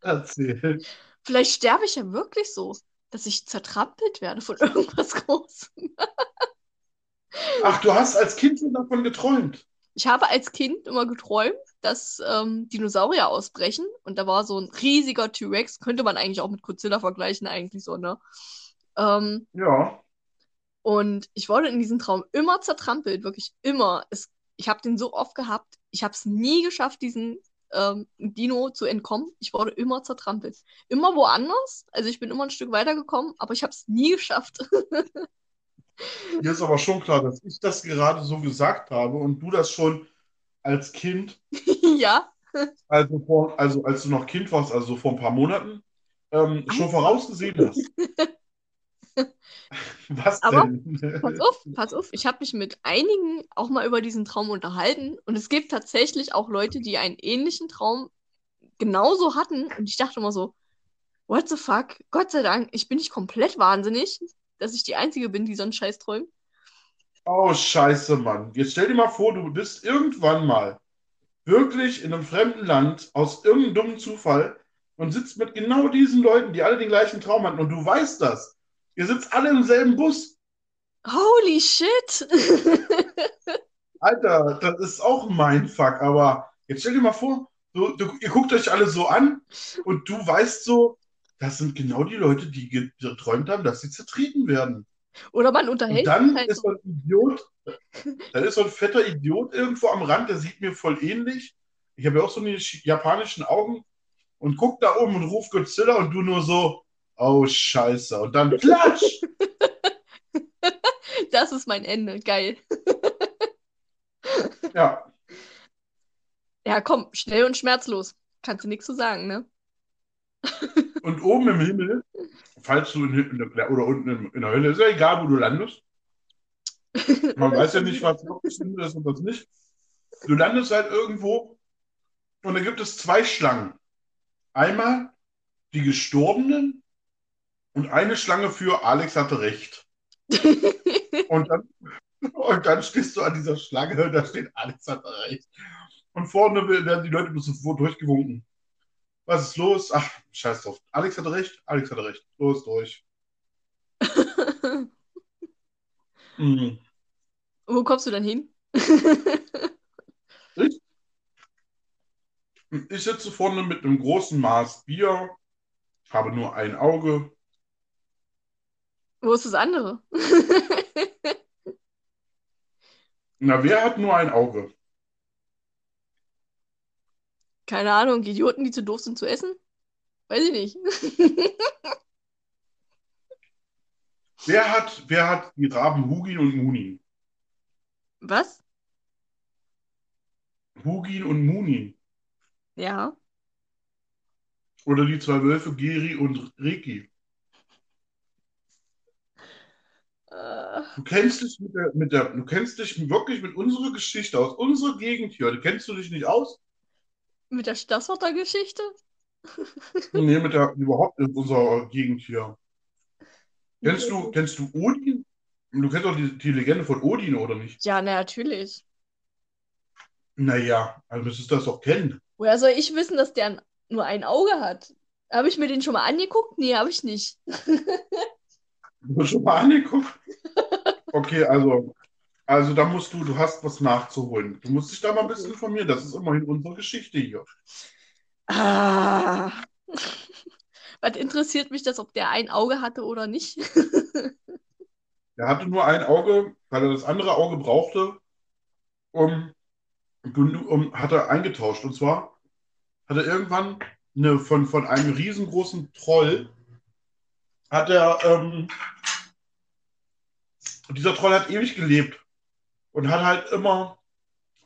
Erzähl. Vielleicht sterbe ich ja wirklich so, dass ich zertrampelt werde von irgendwas Großem. Ach, du hast als Kind schon davon geträumt. Ich habe als Kind immer geträumt, dass ähm, Dinosaurier ausbrechen und da war so ein riesiger T-Rex, könnte man eigentlich auch mit Godzilla vergleichen, eigentlich so, ne? Ähm, Ja. und ich wurde in diesem Traum immer zertrampelt, wirklich immer. Es, ich habe den so oft gehabt, ich habe es nie geschafft, diesen ähm, Dino zu entkommen. Ich wurde immer zertrampelt. Immer woanders, also ich bin immer ein Stück weitergekommen, aber ich habe es nie geschafft. Mir ist aber schon klar, dass ich das gerade so gesagt habe und du das schon als Kind, ja. also, vor, also als du noch Kind warst, also so vor ein paar Monaten, ähm, schon vorausgesehen hast. Was Aber- denn? Pass auf, pass auf. Ich habe mich mit einigen auch mal über diesen Traum unterhalten. Und es gibt tatsächlich auch Leute, die einen ähnlichen Traum genauso hatten. Und ich dachte immer so, what the fuck? Gott sei Dank, ich bin nicht komplett wahnsinnig, dass ich die Einzige bin, die so einen Scheiß träumt. Oh, scheiße, Mann. Jetzt stell dir mal vor, du bist irgendwann mal wirklich in einem fremden Land aus irgendeinem dummen Zufall und sitzt mit genau diesen Leuten, die alle den gleichen Traum hatten und du weißt das. Ihr sitzt alle im selben Bus. Holy shit! Alter, das ist auch mein Fuck, aber jetzt stell dir mal vor, du, du, ihr guckt euch alle so an und du weißt so, das sind genau die Leute, die geträumt haben, dass sie zertreten werden. Oder man unterhält dann sich halt ist so. ein Idiot, dann ist so ein fetter Idiot irgendwo am Rand, der sieht mir voll ähnlich. Ich habe ja auch so eine sch- japanischen Augen und guckt da oben und ruft Godzilla und du nur so, oh Scheiße. Und dann klatsch! Das ist mein Ende. Geil. Ja, Ja, komm, schnell und schmerzlos. Kannst du nichts zu sagen, ne? Und oben im Himmel, falls du in, in der, oder unten in, in der Hölle, ist ja egal, wo du landest. Man weiß ja nicht, was wirklich Sinn ist und was nicht. Du landest halt irgendwo und da gibt es zwei Schlangen. Einmal die Gestorbenen und eine Schlange für Alex hatte recht. Und dann, und dann stehst du an dieser Schlange da steht Alex hatte recht. Und vorne werden die Leute bis sofort durchgewunken. Was ist los? Ach, scheiß drauf. Alex hatte recht, Alex hatte recht. Los, durch. Mhm. Wo kommst du dann hin? Ich, ich sitze vorne mit einem großen Maß Bier, habe nur ein Auge. Wo ist das andere? Na, wer hat nur ein Auge? Keine Ahnung, Idioten, die zu doof sind zu essen? Weiß ich nicht. Wer hat, wer hat die Raben Hugin und Munin? Was? Hugin und Munin. Ja. Oder die zwei Wölfe Geri und Reki. Äh, Du kennst dich mit der, mit der, du kennst dich wirklich mit unserer Geschichte aus unserer Gegend hier. Du kennst du dich nicht aus? Mit der Stasshotter-Geschichte? Nee, mit der, überhaupt in unserer Gegend hier. Kennst du, kennst du Odin? Du kennst doch die, die Legende von Odin, oder nicht? Ja, na, natürlich. Naja, also müsstest du das doch kennen. Woher soll ich wissen, dass der nur ein Auge hat? Habe ich mir den schon mal angeguckt? Nee, habe ich nicht. Schon mal angeguckt? Okay, also, also da musst du, du hast was nachzuholen. Du musst dich da mal ein bisschen informieren. Das ist immerhin unsere Geschichte hier. Ah. Was interessiert mich das, ob der ein Auge hatte oder nicht? Er hatte nur ein Auge, weil er das andere Auge brauchte, um, um hat er eingetauscht. Und zwar hat er irgendwann eine, von, von einem riesengroßen Troll, hat er, ähm, dieser Troll hat ewig gelebt und hat halt immer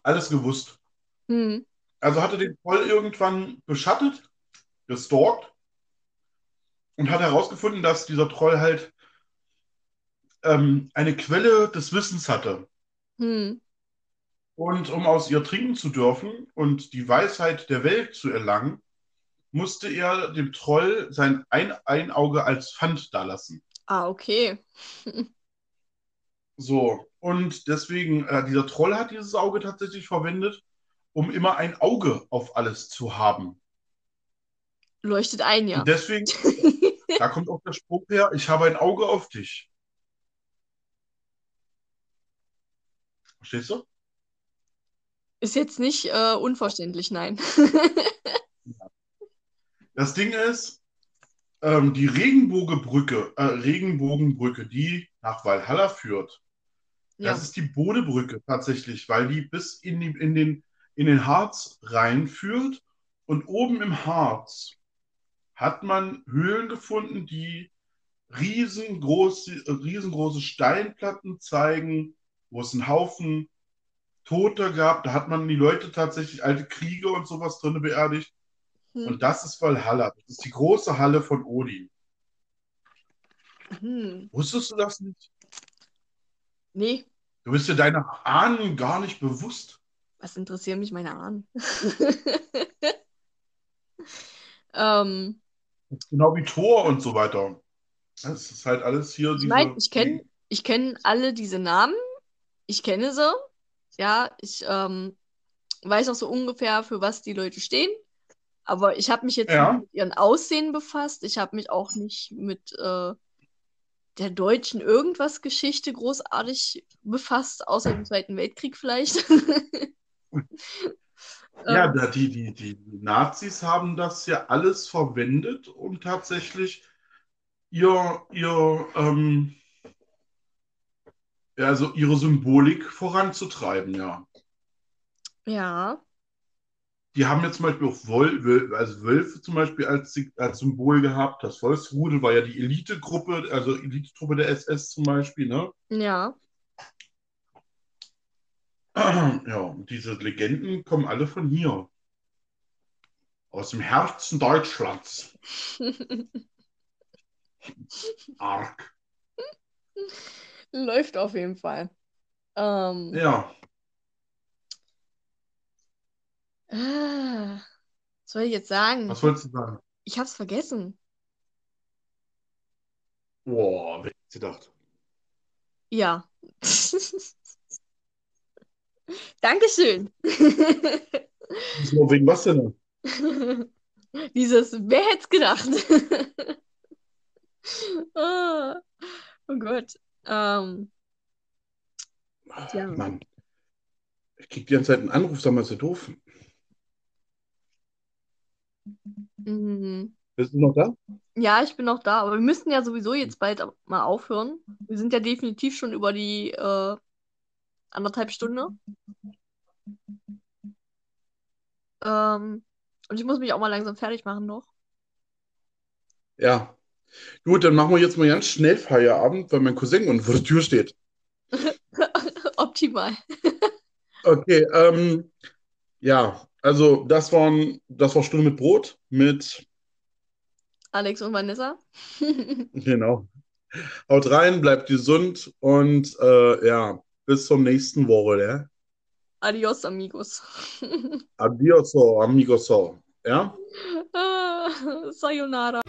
alles gewusst. Hm. Also hatte den Troll irgendwann beschattet, gestalkt und hat herausgefunden, dass dieser Troll halt ähm, eine Quelle des Wissens hatte. Hm. Und um aus ihr trinken zu dürfen und die Weisheit der Welt zu erlangen, musste er dem Troll sein ein, ein Auge als Pfand dalassen. Ah, okay. So, und deswegen, äh, dieser Troll hat dieses Auge tatsächlich verwendet, um immer ein Auge auf alles zu haben. Leuchtet ein, ja. Und deswegen, da kommt auch der Spruch her, ich habe ein Auge auf dich. Verstehst du? Ist jetzt nicht äh, unverständlich, nein. Das Ding ist, ähm, die Regenbogenbrücke, äh, Regenbogenbrücke, die nach Valhalla führt, Ja. das ist die Bodebrücke tatsächlich, weil die bis in, die, in, den, in den Harz reinführt. Und oben im Harz hat man Höhlen gefunden, die riesengroße, riesengroße Steinplatten zeigen, wo es einen Haufen Tote gab. Da hat man die Leute tatsächlich, alte Kriege und sowas drin beerdigt. Hm. Und das ist Valhalla. Das ist die große Halle von Odin. Hm. Wusstest du das nicht? Nee, Du bist dir deiner Ahnen gar nicht bewusst. was interessieren mich meine Ahnen? ähm, Genau wie Thor und so weiter. Das ist halt alles hier diese. meine, ich kenne ich kenn alle diese Namen. Ich kenne sie. Ja, ich ähm, weiß auch so ungefähr, für was die Leute stehen. Aber ich habe mich jetzt Ja. nicht mit ihren Aussehen befasst. Ich habe mich auch nicht mit äh, der deutschen irgendwas Geschichte großartig befasst, außer dem Zweiten Weltkrieg vielleicht. Ja, Ähm, die, die, die Nazis haben das ja alles verwendet, um tatsächlich ihr, ihr, ähm, also ihre Symbolik voranzutreiben, ja. ja, Die haben jetzt zum Beispiel auch Wol also Wölfe zum Beispiel als, als Symbol gehabt. Das Volksrudel war ja die Elitegruppe, also Elitetruppe der SS zum Beispiel, ne? ja. Ja, und diese Legenden kommen alle von hier. Aus dem Herzen Deutschlands. Arg. Läuft auf jeden Fall. Ähm, Ja, ah, was soll ich jetzt sagen? was wolltest du sagen? Ich hab's vergessen. Boah, wer hätte gedacht? Ja. Dankeschön. So, wegen was denn? Dieses, wer hätte es gedacht? Ah, oh Gott. Ähm, Ja. Mann. Ich krieg die ganze Zeit einen Anruf, sag mal, ist ja doof. Mhm. Bist du noch da? ja, ich bin noch da, aber wir müssen ja sowieso jetzt bald mal aufhören. Wir sind ja definitiv schon über die äh, anderthalb Stunde. Ähm, und ich muss mich auch mal langsam fertig machen noch. Ja. Gut, dann machen wir jetzt mal ganz schnell Feierabend, weil mein Cousin unten vor der Tür steht. Optimal. Okay, ähm, ja, also das waren, das war Stunde mit Brot mit, Alex und Vanessa. genau. Haut rein, bleibt gesund und äh, ja, bis zur nächsten Woche, ja. Adios, amigos. Adios, amigos, ja. Ah, Sayonara.